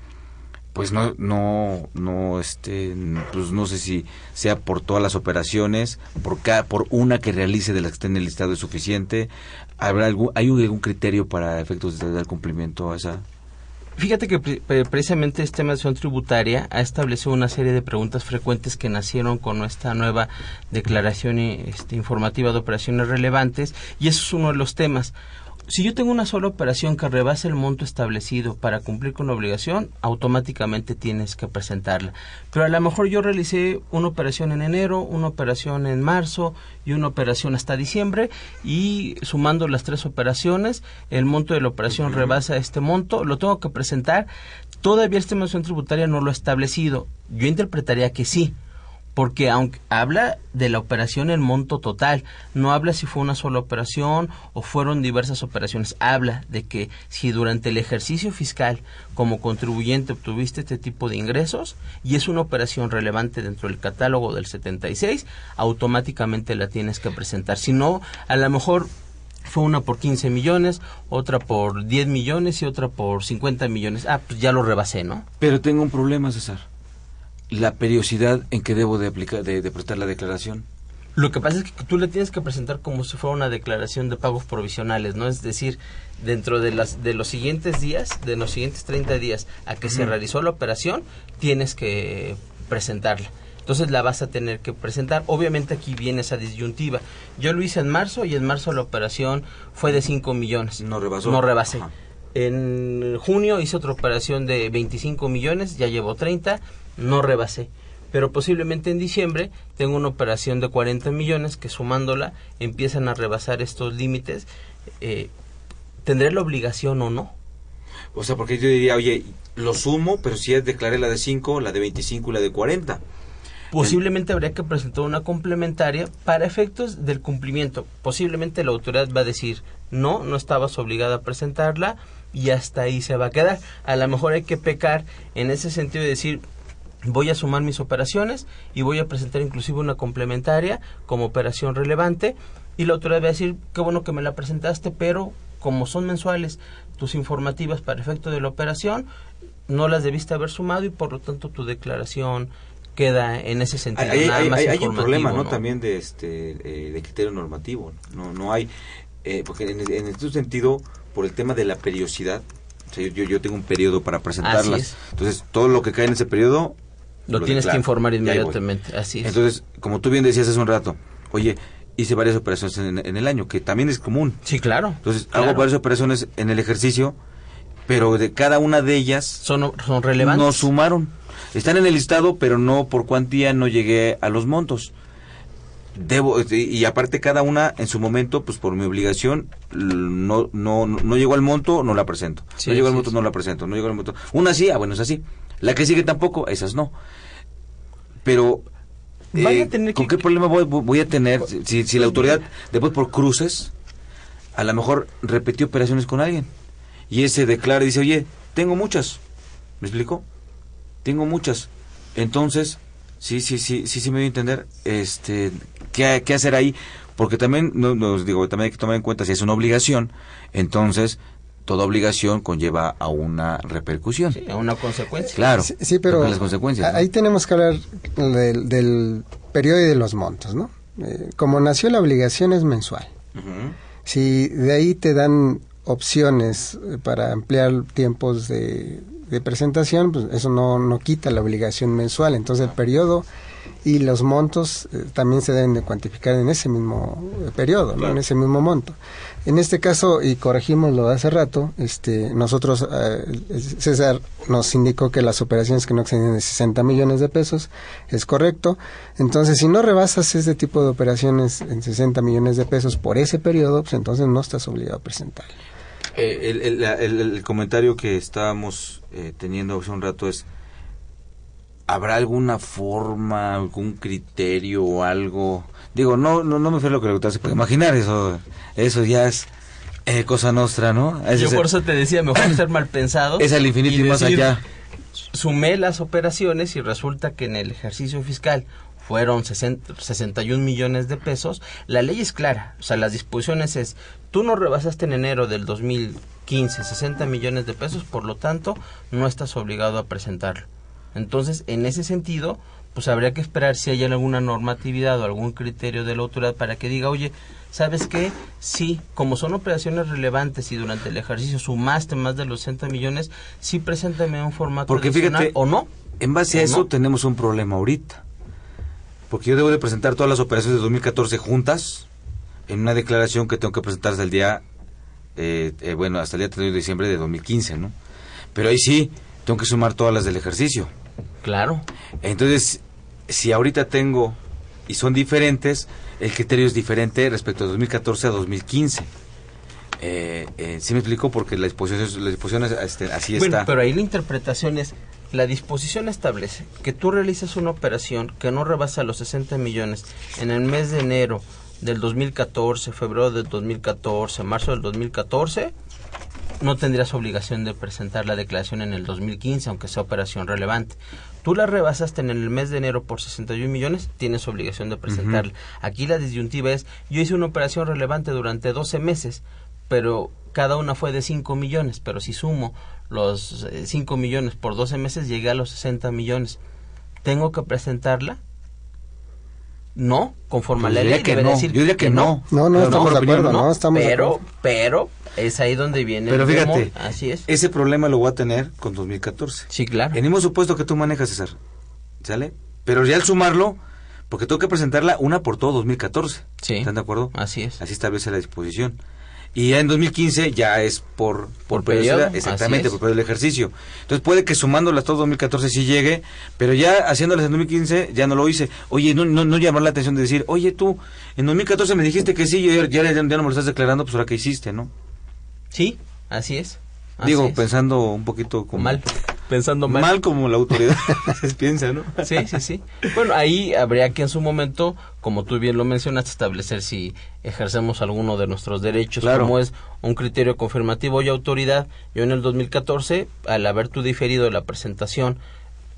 pues no no no este pues no sé si sea por todas las operaciones por cada, por una que realice de las que estén en el listado es suficiente. Habrá algún hay algún criterio para efectos de dar cumplimiento a esa Fíjate que precisamente este tema de tributaria ha establecido una serie de preguntas frecuentes que nacieron con esta nueva declaración este, informativa de operaciones relevantes y eso es uno de los temas si yo tengo una sola operación que rebase el monto establecido para cumplir con la obligación, automáticamente tienes que presentarla. Pero a lo mejor yo realicé una operación en enero, una operación en marzo y una operación hasta diciembre y sumando las tres operaciones, el monto de la operación rebasa este monto, lo tengo que presentar. Todavía esta estimación tributaria no lo ha establecido. Yo interpretaría que sí porque aunque habla de la operación en monto total, no habla si fue una sola operación o fueron diversas operaciones, habla de que si durante el ejercicio fiscal como contribuyente obtuviste este tipo de ingresos y es una operación relevante dentro del catálogo del 76, automáticamente la tienes que presentar. Si no, a lo mejor fue una por 15 millones, otra por 10 millones y otra por 50 millones. Ah, pues ya lo rebasé, ¿no? Pero tengo un problema, César la periodicidad en que debo de aplicar de, prestar la declaración. Lo que pasa es que tú le tienes que presentar como si fuera una declaración de pagos provisionales, ¿no? Es decir, dentro de las de los siguientes días, de los siguientes 30 días a que se realizó la operación, tienes que presentarla. Entonces la vas a tener que presentar. Obviamente aquí viene esa disyuntiva. Yo lo hice en marzo y en marzo la operación fue de 5 millones. No rebasó. No rebasé. En junio hice otra operación de 25 millones, ya llevo 30 no rebasé. Pero posiblemente en diciembre tengo una operación de 40 millones que sumándola empiezan a rebasar estos límites. Eh, ¿Tendré la obligación o no? O sea, porque yo diría, oye, lo sumo, pero si es declaré la de 5, la de 25 y la de 40. Posiblemente habría que presentar una complementaria para efectos del cumplimiento. Posiblemente la autoridad va a decir, no, no estabas obligada a presentarla y hasta ahí se va a quedar. A lo mejor hay que pecar en ese sentido de decir, voy a sumar mis operaciones y voy a presentar inclusive una complementaria como operación relevante y la autoridad va a decir, qué bueno que me la presentaste, pero como son mensuales tus informativas para efecto de la operación, no las debiste haber sumado y por lo tanto tu declaración queda en ese sentido. Hay, hay, un problema, ¿no? También de este eh, de criterio normativo. No, no hay, eh, porque en, en este sentido, por el tema de la periodicidad, yo, yo tengo un periodo para presentarlas. Entonces, todo lo que cae en ese periodo lo, tienes que informar inmediatamente, así es. Entonces, como tú bien decías hace un rato, oye, hice varias operaciones en, el año, que también es común. Sí, claro. Entonces, hago varias operaciones en el ejercicio, pero de cada una de ellas... Son, son relevantes. No sumaron. Están en el listado, pero no por cuantía no llegué a los montos. Debo, y aparte cada una en su momento, pues por mi obligación, no, no, no llegó al monto, no la presento. no llegó al monto, no la presento. No llegó al monto. Una sí, ah, bueno, es así. La que sigue tampoco, esas no. Pero eh, ¿con qué problema voy, a tener si, si, la autoridad, después por cruces, a lo mejor repetió operaciones con alguien? Y ese declara y dice, oye, tengo muchas. ¿Me explico? Tengo muchas. Entonces, sí, sí, sí, sí, sí me voy a entender. Este, ¿qué, qué hacer ahí? Porque también, nos digo, también hay que tomar en cuenta si es una obligación, entonces toda obligación conlleva a una repercusión. a una consecuencia. Claro. Sí, pero las consecuencias, ahí tenemos que hablar del, periodo y de los montos, ¿no? Eh, como nació la obligación es mensual. Si de ahí te dan opciones eh, para ampliar tiempos de, presentación, pues eso no, no quita la obligación mensual. Entonces el periodo y los montos eh, también se deben de cuantificar en ese mismo periodo, ¿no? en ese mismo monto. En este caso, y corregimos lo de hace rato, este, nosotros, eh, César nos indicó que las operaciones que no exceden de 60 millones de pesos es correcto. Entonces, si no rebasas ese tipo de operaciones en 60 millones de pesos por ese periodo, pues entonces no estás obligado a presentar. Eh, el, comentario que estábamos eh, teniendo hace un rato es, ¿habrá alguna forma, algún criterio o algo? Digo, no, no, no me fue lo que le se puede imaginar eso eso ya es eh, cosa nuestra, ¿no? Yo por eso te decía, mejor ser mal pensado. Es al infinito y, más allá. Sumé las operaciones y resulta que en el ejercicio fiscal fueron 61 millones de pesos. La ley es clara, o sea, las disposiciones es, tú no rebasaste en enero del 2015 60 millones de pesos, por lo tanto, no estás obligado a presentarlo. Entonces, en ese sentido, pues habría que esperar si hay alguna normatividad o algún criterio de la autoridad para que diga, oye, ¿sabes qué? Sí, como son operaciones relevantes y durante el ejercicio sumaste más de los 60 millones, sí preséntame un formato Porque fíjate, o no. En base a eso tenemos un problema ahorita. Porque yo debo de presentar todas las operaciones de 2014 juntas en una declaración que tengo que presentar desde el día eh, eh, bueno, hasta el día 31 de diciembre de 2015, ¿no? Pero ahí sí, tengo que sumar todas las del ejercicio. Claro. Entonces, si ahorita tengo y son diferentes, el criterio es diferente respecto de 2014 a 2015. Eh, eh, ¿Sí me explico? Porque la disposición, la disposición este, así bueno, está. pero ahí la interpretación es, la disposición establece que tú realices una operación que no rebasa los 60 millones en el mes de enero del 2014, febrero del 2014, marzo del 2014, no tendrías obligación de presentar la declaración en el 2015, aunque sea operación relevante. Tú la rebasaste en el mes de enero por 61 millones, tienes obligación de presentarla. Aquí la disyuntiva es, yo hice una operación relevante durante 12 meses, pero cada una fue de 5 millones, pero si sumo los 5 millones por 12 meses, llegué a los 60 millones. ¿Tengo que presentarla? No, conforme Pues a la ley que no. decir Yo diría que no. No, no estamos de acuerdo, no, estamos de pero, acuerdo. pero es ahí donde viene Pero el fíjate, temor. Así es. ese problema lo voy a tener con 2014. Sí, claro. En el mismo supuesto que tú manejas, César. ¿Sale? Pero ya al sumarlo, porque tengo que presentarla una por todo 2014. Sí. ¿Están de acuerdo? Así es. Así establece la disposición. Y ya en 2015 ya es por, Por periodo, periodo, exactamente, por periodo del ejercicio. Entonces puede que sumándolas todo 2014 sí llegue, pero ya haciéndolas en 2015 ya no lo hice. Oye, no, no, no llamar la atención de decir, oye tú, en 2014 me dijiste que sí, y ya, ya, ya no me lo estás declarando, pues ahora que hiciste, ¿no? Sí, así es. Así Digo, es. pensando un poquito como... mal, pensando mal. Mal como la autoridad piensa, ¿no? Sí, sí, sí. Bueno, ahí habría que en su momento, como tú bien lo mencionaste, establecer si ejercemos alguno de nuestros derechos, Claro. como es un criterio confirmativo y autoridad. Yo en el 2014, al haber tú diferido la presentación,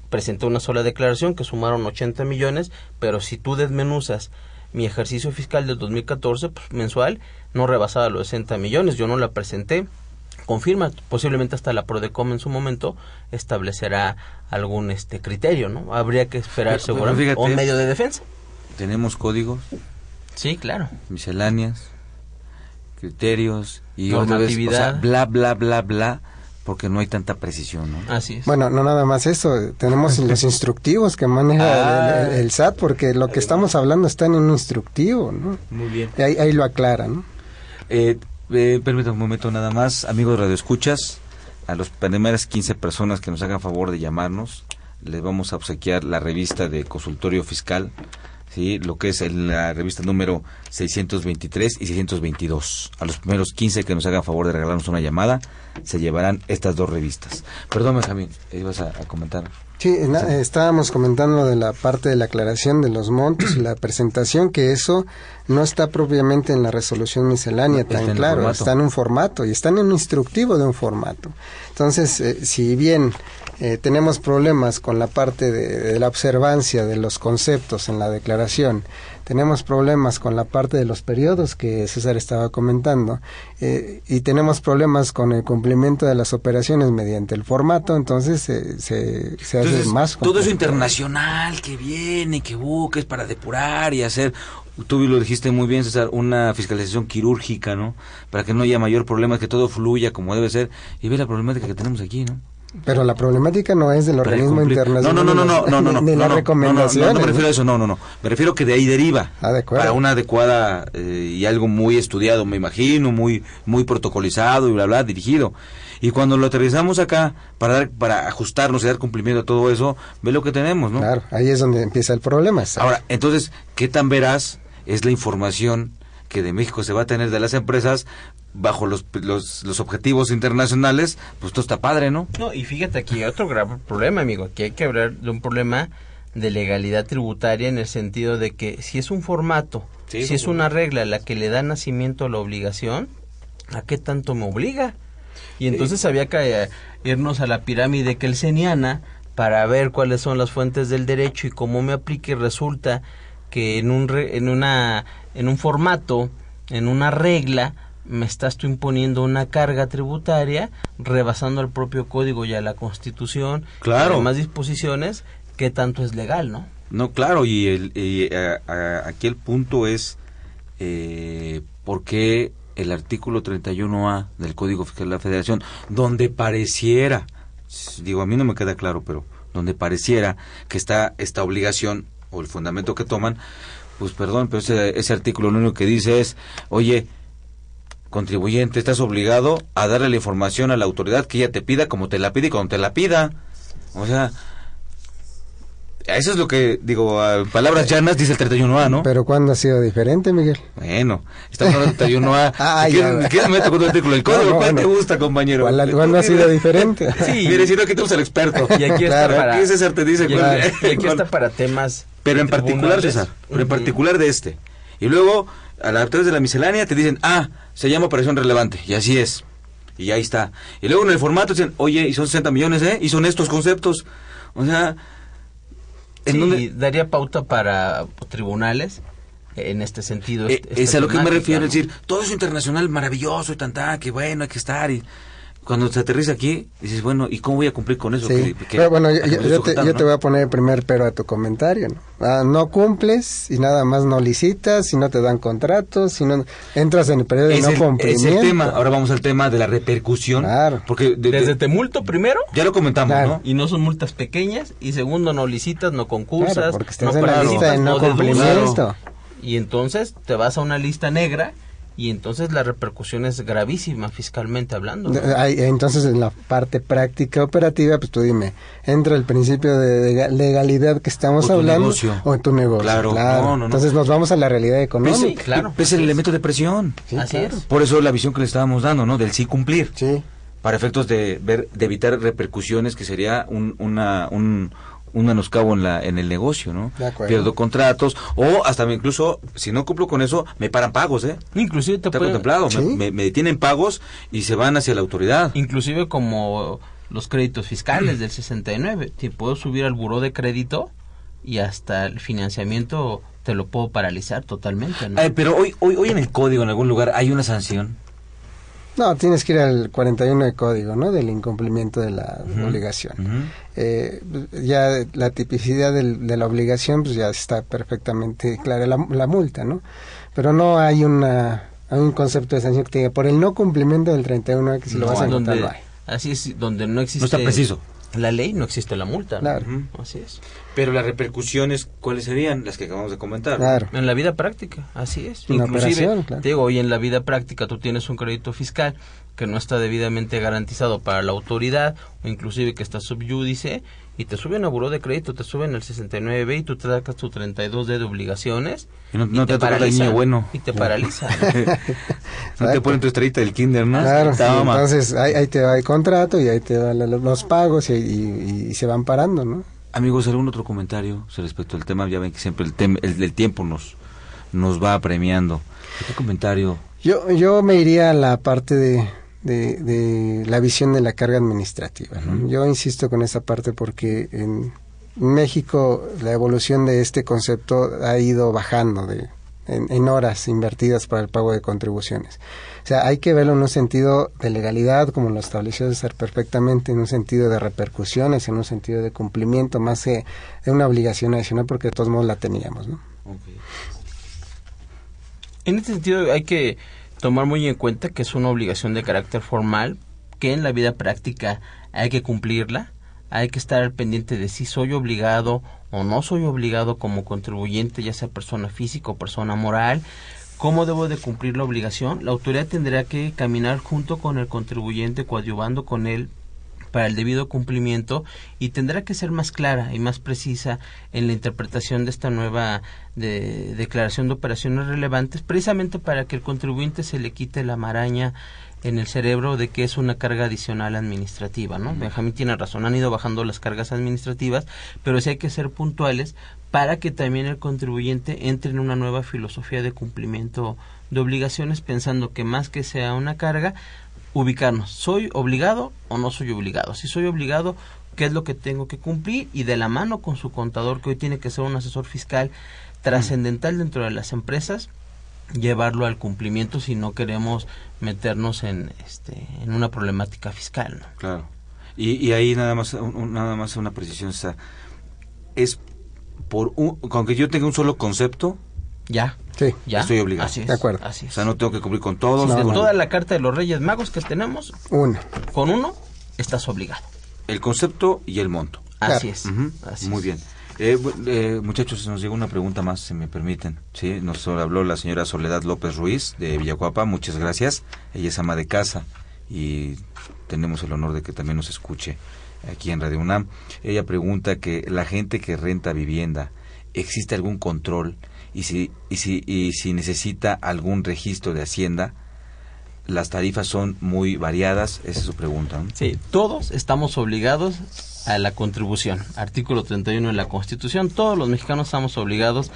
presenté una sola declaración que sumaron 80 millones, pero si tú desmenuzas mi ejercicio fiscal del 2014, pues mensual, no rebasaba los 60 millones, yo no la presenté. Confirma, posiblemente hasta la Prodecom en su momento establecerá algún este criterio, ¿no? Habría que esperar seguramente un medio de defensa. Tenemos códigos, Sí, claro. misceláneas, criterios y otra vez, o sea, Normatividad. bla, bla, bla, bla, porque no hay tanta precisión, ¿no? Así es. Bueno, no nada más eso, tenemos los instructivos que maneja el, el- el SAT, porque lo que estamos hablando está en un instructivo, ¿no? Muy bien. Y ahí, ahí lo aclara, ¿no? Eh, eh, permítame un momento nada más, amigos Radio Escuchas, a las primeras 15 personas que nos hagan favor de llamarnos, les vamos a obsequiar la revista de consultorio fiscal, sí, lo que es el- la revista número 623 y 622. A los primeros 15 que nos hagan favor de regalarnos una llamada, se llevarán estas dos revistas. Perdón, Benjamín, ibas a, a comentar. Sí, estábamos comentando de la parte de la aclaración de los montos y la presentación, que eso no está propiamente en la resolución miscelánea en tan claro, está en un formato y está en un instructivo de un formato. Entonces, eh, si bien eh, tenemos problemas con la parte de, de la observancia de los conceptos en la declaración, tenemos problemas con la parte de los periodos que César estaba comentando eh, y tenemos problemas con el cumplimiento de las operaciones mediante el formato, entonces eh, se, se hace más todo eso internacional que viene, que busques para depurar y hacer, tú lo dijiste muy bien, César, una fiscalización quirúrgica, ¿no? Para que no haya mayor problema, que todo fluya como debe ser. Y ve la problemática que tenemos aquí, ¿no? Pero la problemática no es del organismo internacional. No, no, no, no, no, no, no, no, la no, recomendación. No, no, no, no me refiero a eso, no, no, no. Me refiero que de ahí deriva. Ah, de acuerdo. Para una adecuada eh, y algo muy estudiado, me imagino, muy muy protocolizado y bla, bla, dirigido. Y cuando lo aterrizamos acá, para dar, para ajustarnos y dar cumplimiento a todo eso, ve lo que tenemos, ¿no? Claro, ahí es donde empieza el problema. ¿sabes? Ahora, entonces, ¿qué tan veraz es la información que de México se va a tener de las empresas bajo los, los, los objetivos internacionales? Pues esto está padre, ¿no? No, y fíjate aquí hay otro grave problema, amigo. Aquí hay que hablar de un problema de legalidad tributaria en el sentido de que si es un formato, Sí, si es una regla la que le da nacimiento a la obligación, ¿a qué tanto me obliga? Y entonces había que eh, irnos a la pirámide kelseniana para ver cuáles son las fuentes del derecho y cómo me aplique. Resulta que en un, re- en una, en un formato, en una regla, me estás tú imponiendo una carga tributaria rebasando al propio código y a la constitución Claro. y demás disposiciones que tanto es legal, ¿no? No, claro, y, el, y, a- a- aquí el punto es eh, por qué el artículo 31A del Código Fiscal de la Federación, donde pareciera, digo, a mí no me queda claro, pero donde pareciera que está esta obligación o el fundamento que toman, pues perdón, pero ese, ese artículo lo único que dice es, oye, contribuyente, estás obligado a darle la información a la autoridad que ella te pida como te la pide y cuando te la pida. O sea, eso es lo que, digo, a palabras llanas dice el 31A, ¿no? Pero ¿cuándo ha sido diferente, Miguel? Bueno, estamos hablando del 31A. Ah, ¿Qué, ya. ¿Qué me meto con el artículo? ¿El código? No, no, ¿Cuál no. te gusta, compañero? ¿Cuál- cuándo ha sido diferente? Sí, mire, si no, aquí tenemos al experto. Y aquí está Claro, para- aquí César te dice y cuál- aquí, y aquí cuál- está para temas Pero en particular. César, pero en Ujú. particular de este. Y luego, a la través de la miscelánea te dicen, ah, se llama operación relevante, y así es. Y ahí está. Y luego en el formato dicen, oye, y son 60 millones, ¿eh? Y son estos conceptos. O sea, ¿en Sí, dónde? daría pauta para tribunales en este sentido. Eh, este- es a lo que me refiero, ¿no? es decir, todo eso internacional maravilloso y tan, tan, que bueno, hay que estar. Y cuando se aterriza aquí, dices, bueno, ¿y cómo voy a cumplir con eso? Sí. Que- que- Pero bueno, yo, te, yo te ¿no? voy a poner el primer pero a tu comentario. ¿no? Ah, no cumples y nada más no licitas y no te dan contratos y no entras en el periodo de Es no el, es cumplimiento. el tema. Ahora vamos al tema de la repercusión. Claro. Porque de- de- Desde te multo primero. ya lo comentamos, Claro. ¿no? Y no son multas pequeñas. Y segundo, no licitas, no concursas. Claro, porque estás no en la participas, lista de no deduces. cumplimiento. Y entonces te vas a una lista negra. Y entonces la repercusión es gravísima fiscalmente hablando. Entonces, en la parte práctica operativa, pues tú dime, ¿entra el principio de legalidad que estamos O tu hablando negocio. o tu negocio? Claro, no, no. Entonces nos vamos a la realidad económica. Sí, claro. Es el elemento de presión. Sí, Así claro. es. Por eso la visión que le estábamos dando, ¿no? Del sí cumplir. Sí. Para efectos de ver, de evitar repercusiones que sería un, una, un, un menoscabo en la, en el negocio, ¿no? De acuerdo. Pierdo contratos o hasta me- incluso si no cumplo con eso me paran pagos, ¿eh? Inclusive te Está puede- contemplado, me- Sí. me, me detienen pagos y se van hacia la autoridad. inclusive como los créditos fiscales del 69. Te puedo subir al buró de crédito y hasta el financiamiento te lo puedo paralizar totalmente. ¿no? Ay, pero hoy, hoy, hoy en el código, en algún lugar, hay una sanción. No, tienes que ir al 41 de código, ¿no? Del incumplimiento de la obligación. Eh, ya la tipicidad del- de la obligación, pues ya está perfectamente clara la, la multa, ¿no? Pero no hay una hay un concepto de sanción que te diga, por el no cumplimiento del 31 que si lo No, vas a encontrar, donde, no hay. así es, donde no existe No está preciso. la ley, no existe la multa. ¿no? Claro. Ujú. Así es. Pero las repercusiones, ¿cuáles serían? Las que acabamos de comentar. Claro. En la vida práctica, así es. Una Inclusive, claro. te digo, hoy en la vida práctica tú tienes un crédito fiscal que no está debidamente garantizado para la autoridad o inclusive que está subyúdice y te suben a buró de crédito, te suben al 69B y tú te sacas tu 32D de obligaciones Y no- no te el paraliza, niño bueno. Y te paraliza. No te ponen tu estrellita del kinder, ¿no? Claro, sí, entonces ahí, ahí te va el contrato y ahí te van la- los pagos y, y- y se van parando, ¿no? Amigos, ¿algún otro comentario respecto al tema? Ya ven que siempre el, tem- el, el tiempo nos, nos va apremiando. ¿Qué comentario? Yo, yo me iría a la parte de, de, de la visión de la carga administrativa. ¿no? Yo insisto con esa parte porque en México la evolución de este concepto ha ido bajando de, en, horas invertidas para el pago de contribuciones. O sea, hay que verlo en un sentido de legalidad, como lo estableció César perfectamente, en un sentido de repercusiones, en un sentido de cumplimiento, más que de una obligación adicional, porque de todos modos la teníamos, ¿no? En este sentido hay que tomar muy en cuenta que es una obligación de carácter formal, que en la vida práctica hay que cumplirla, hay que estar pendiente de si soy obligado o no soy obligado como contribuyente, ya sea persona física o persona moral, cómo debo de cumplir la obligación. La autoridad tendrá que caminar junto con el contribuyente, coadyuvando con él para el debido cumplimiento y tendrá que ser más clara y más precisa en la interpretación de esta nueva de- declaración de operaciones relevantes, precisamente para que el contribuyente se le quite la maraña en el cerebro de que es una carga adicional administrativa, ¿no? Benjamín tiene razón, han ido bajando las cargas administrativas, pero sí hay que ser puntuales para que también el contribuyente entre en una nueva filosofía de cumplimiento de obligaciones, pensando que más que sea una carga, ubicarnos, ¿soy obligado o no soy obligado? Si soy obligado, ¿qué es lo que tengo que cumplir? Y de la mano con su contador, que hoy tiene que ser un asesor fiscal trascendental dentro de las empresas, llevarlo al cumplimiento si no queremos meternos en este en una problemática fiscal ¿no? Claro. Y, y ahí nada más, un- nada más una precisión está. Es por un, con que yo tenga un solo concepto, ya Sí. ya estoy obligado. así es, De acuerdo. así O sea, no tengo que cumplir con todos. No, de con- toda la carta de los Reyes Magos que tenemos Uno. con uno estás obligado El concepto y el monto. así Claro. es así Muy es. bien. Eh, eh, muchachos, nos llegó una pregunta más, si me permiten. Sí, nos habló la señora Soledad López Ruiz de Villacuapa. Muchas gracias. Ella es ama de casa y tenemos el honor de que también nos escuche aquí en Radio UNAM. Ella pregunta que la gente que renta vivienda, ¿existe algún control? Y si, y si, y si necesita algún registro de Hacienda, las tarifas son muy variadas, esa es su pregunta. Sí, todos estamos obligados a la contribución. Artículo 31 de la Constitución, todos los mexicanos estamos obligados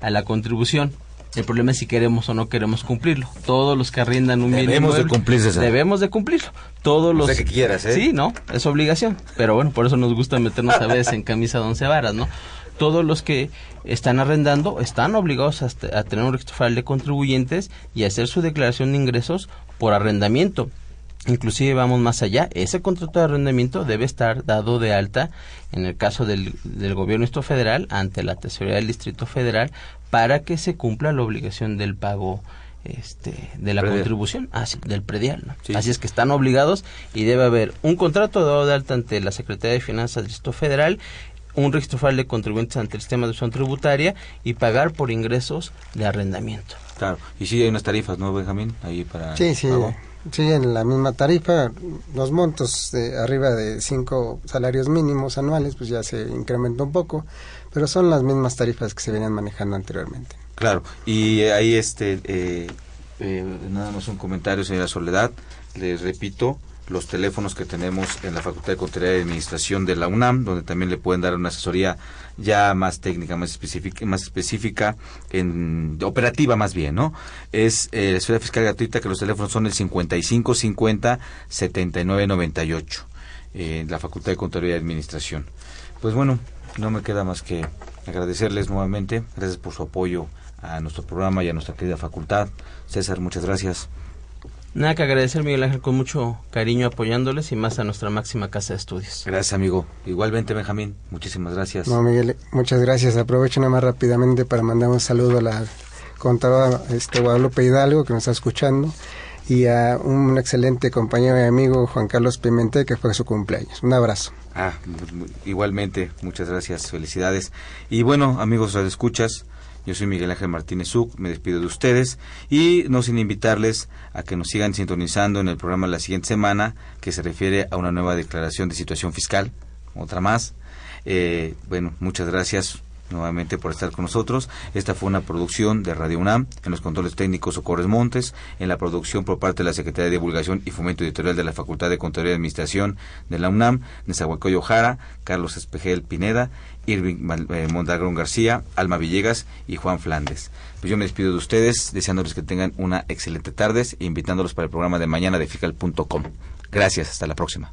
a la contribución. El problema es si queremos o no queremos cumplirlo. Todos los que arriendan un bien Debemos de cumplir, Debemos de cumplirlo. Todos los... que quieras, ¿eh? Sí, ¿no? Es obligación. Pero bueno, por eso nos gusta meternos a veces en camisa de once varas, ¿no? Todos los que están arrendando están obligados a, a tener un registro federal de contribuyentes y a hacer su declaración de ingresos por arrendamiento. Inclusive vamos más allá, ese contrato de arrendamiento debe estar dado de alta en el caso del, del gobierno federal ante la tesorería del Distrito Federal para que se cumpla la obligación del pago este, de la contribución, así, del predial. Así es que están obligados y debe haber un contrato dado de alta ante la Secretaría de Finanzas del Distrito Federal un registro federal de contribuyentes ante el sistema de opción tributaria y pagar por ingresos de arrendamiento. Claro, y sí hay unas tarifas, ¿no, Benjamín? Ahí para sí, sí. Sí, en la misma tarifa, los montos de arriba de cinco salarios mínimos anuales, pues ya se incrementa un poco, pero son las mismas tarifas que se venían manejando anteriormente. Claro, y ahí este, eh, eh, nada más un comentario, señora Soledad, les repito, los teléfonos que tenemos en la Facultad de Contaduría y Administración de la UNAM, donde también le pueden dar una asesoría ya más técnica, más específica, más específica, en, operativa más bien, ¿no? Es eh, la esfera fiscal gratuita que los teléfonos son el 55 50 79 98 en la Facultad de Contaduría y Administración. Pues bueno, no me queda más que agradecerles nuevamente, gracias por su apoyo a nuestro programa y a nuestra querida facultad. César, muchas gracias. Nada que agradecer, Miguel Ángel, con mucho cariño apoyándoles y más a nuestra máxima casa de estudios. Gracias, amigo. Igualmente, Benjamín, muchísimas gracias. No, Miguel, muchas gracias. Aprovecho nada más rápidamente para mandar un saludo a la contadora este, Guadalupe Hidalgo, que nos está escuchando, y a un excelente compañero y amigo, Juan Carlos Pimentel, que fue su cumpleaños. Un abrazo. Ah, igualmente, muchas gracias, felicidades. Y bueno, amigos, escuchas yo soy Miguel Ángel Martínez Zuc, me despido de ustedes y no sin invitarles a que nos sigan sintonizando en el programa la siguiente semana que se refiere a una nueva declaración de situación fiscal, otra más. Eh, bueno, muchas gracias nuevamente por estar con nosotros. Esta fue una producción de Radio UNAM, en los controles técnicos Socorres Montes, en la producción por parte de la Secretaría de Divulgación y Fomento Editorial de la Facultad de Contaduría y Administración de la UNAM, Nezahualcóyotl Jara, Carlos Espejel Pineda, Irving eh, Mondragón García, Alma Villegas y Juan Flandes. Pues yo me despido de ustedes, deseándoles que tengan una excelente tarde e invitándolos para el programa de mañana de fiscal.com. Gracias, hasta la próxima.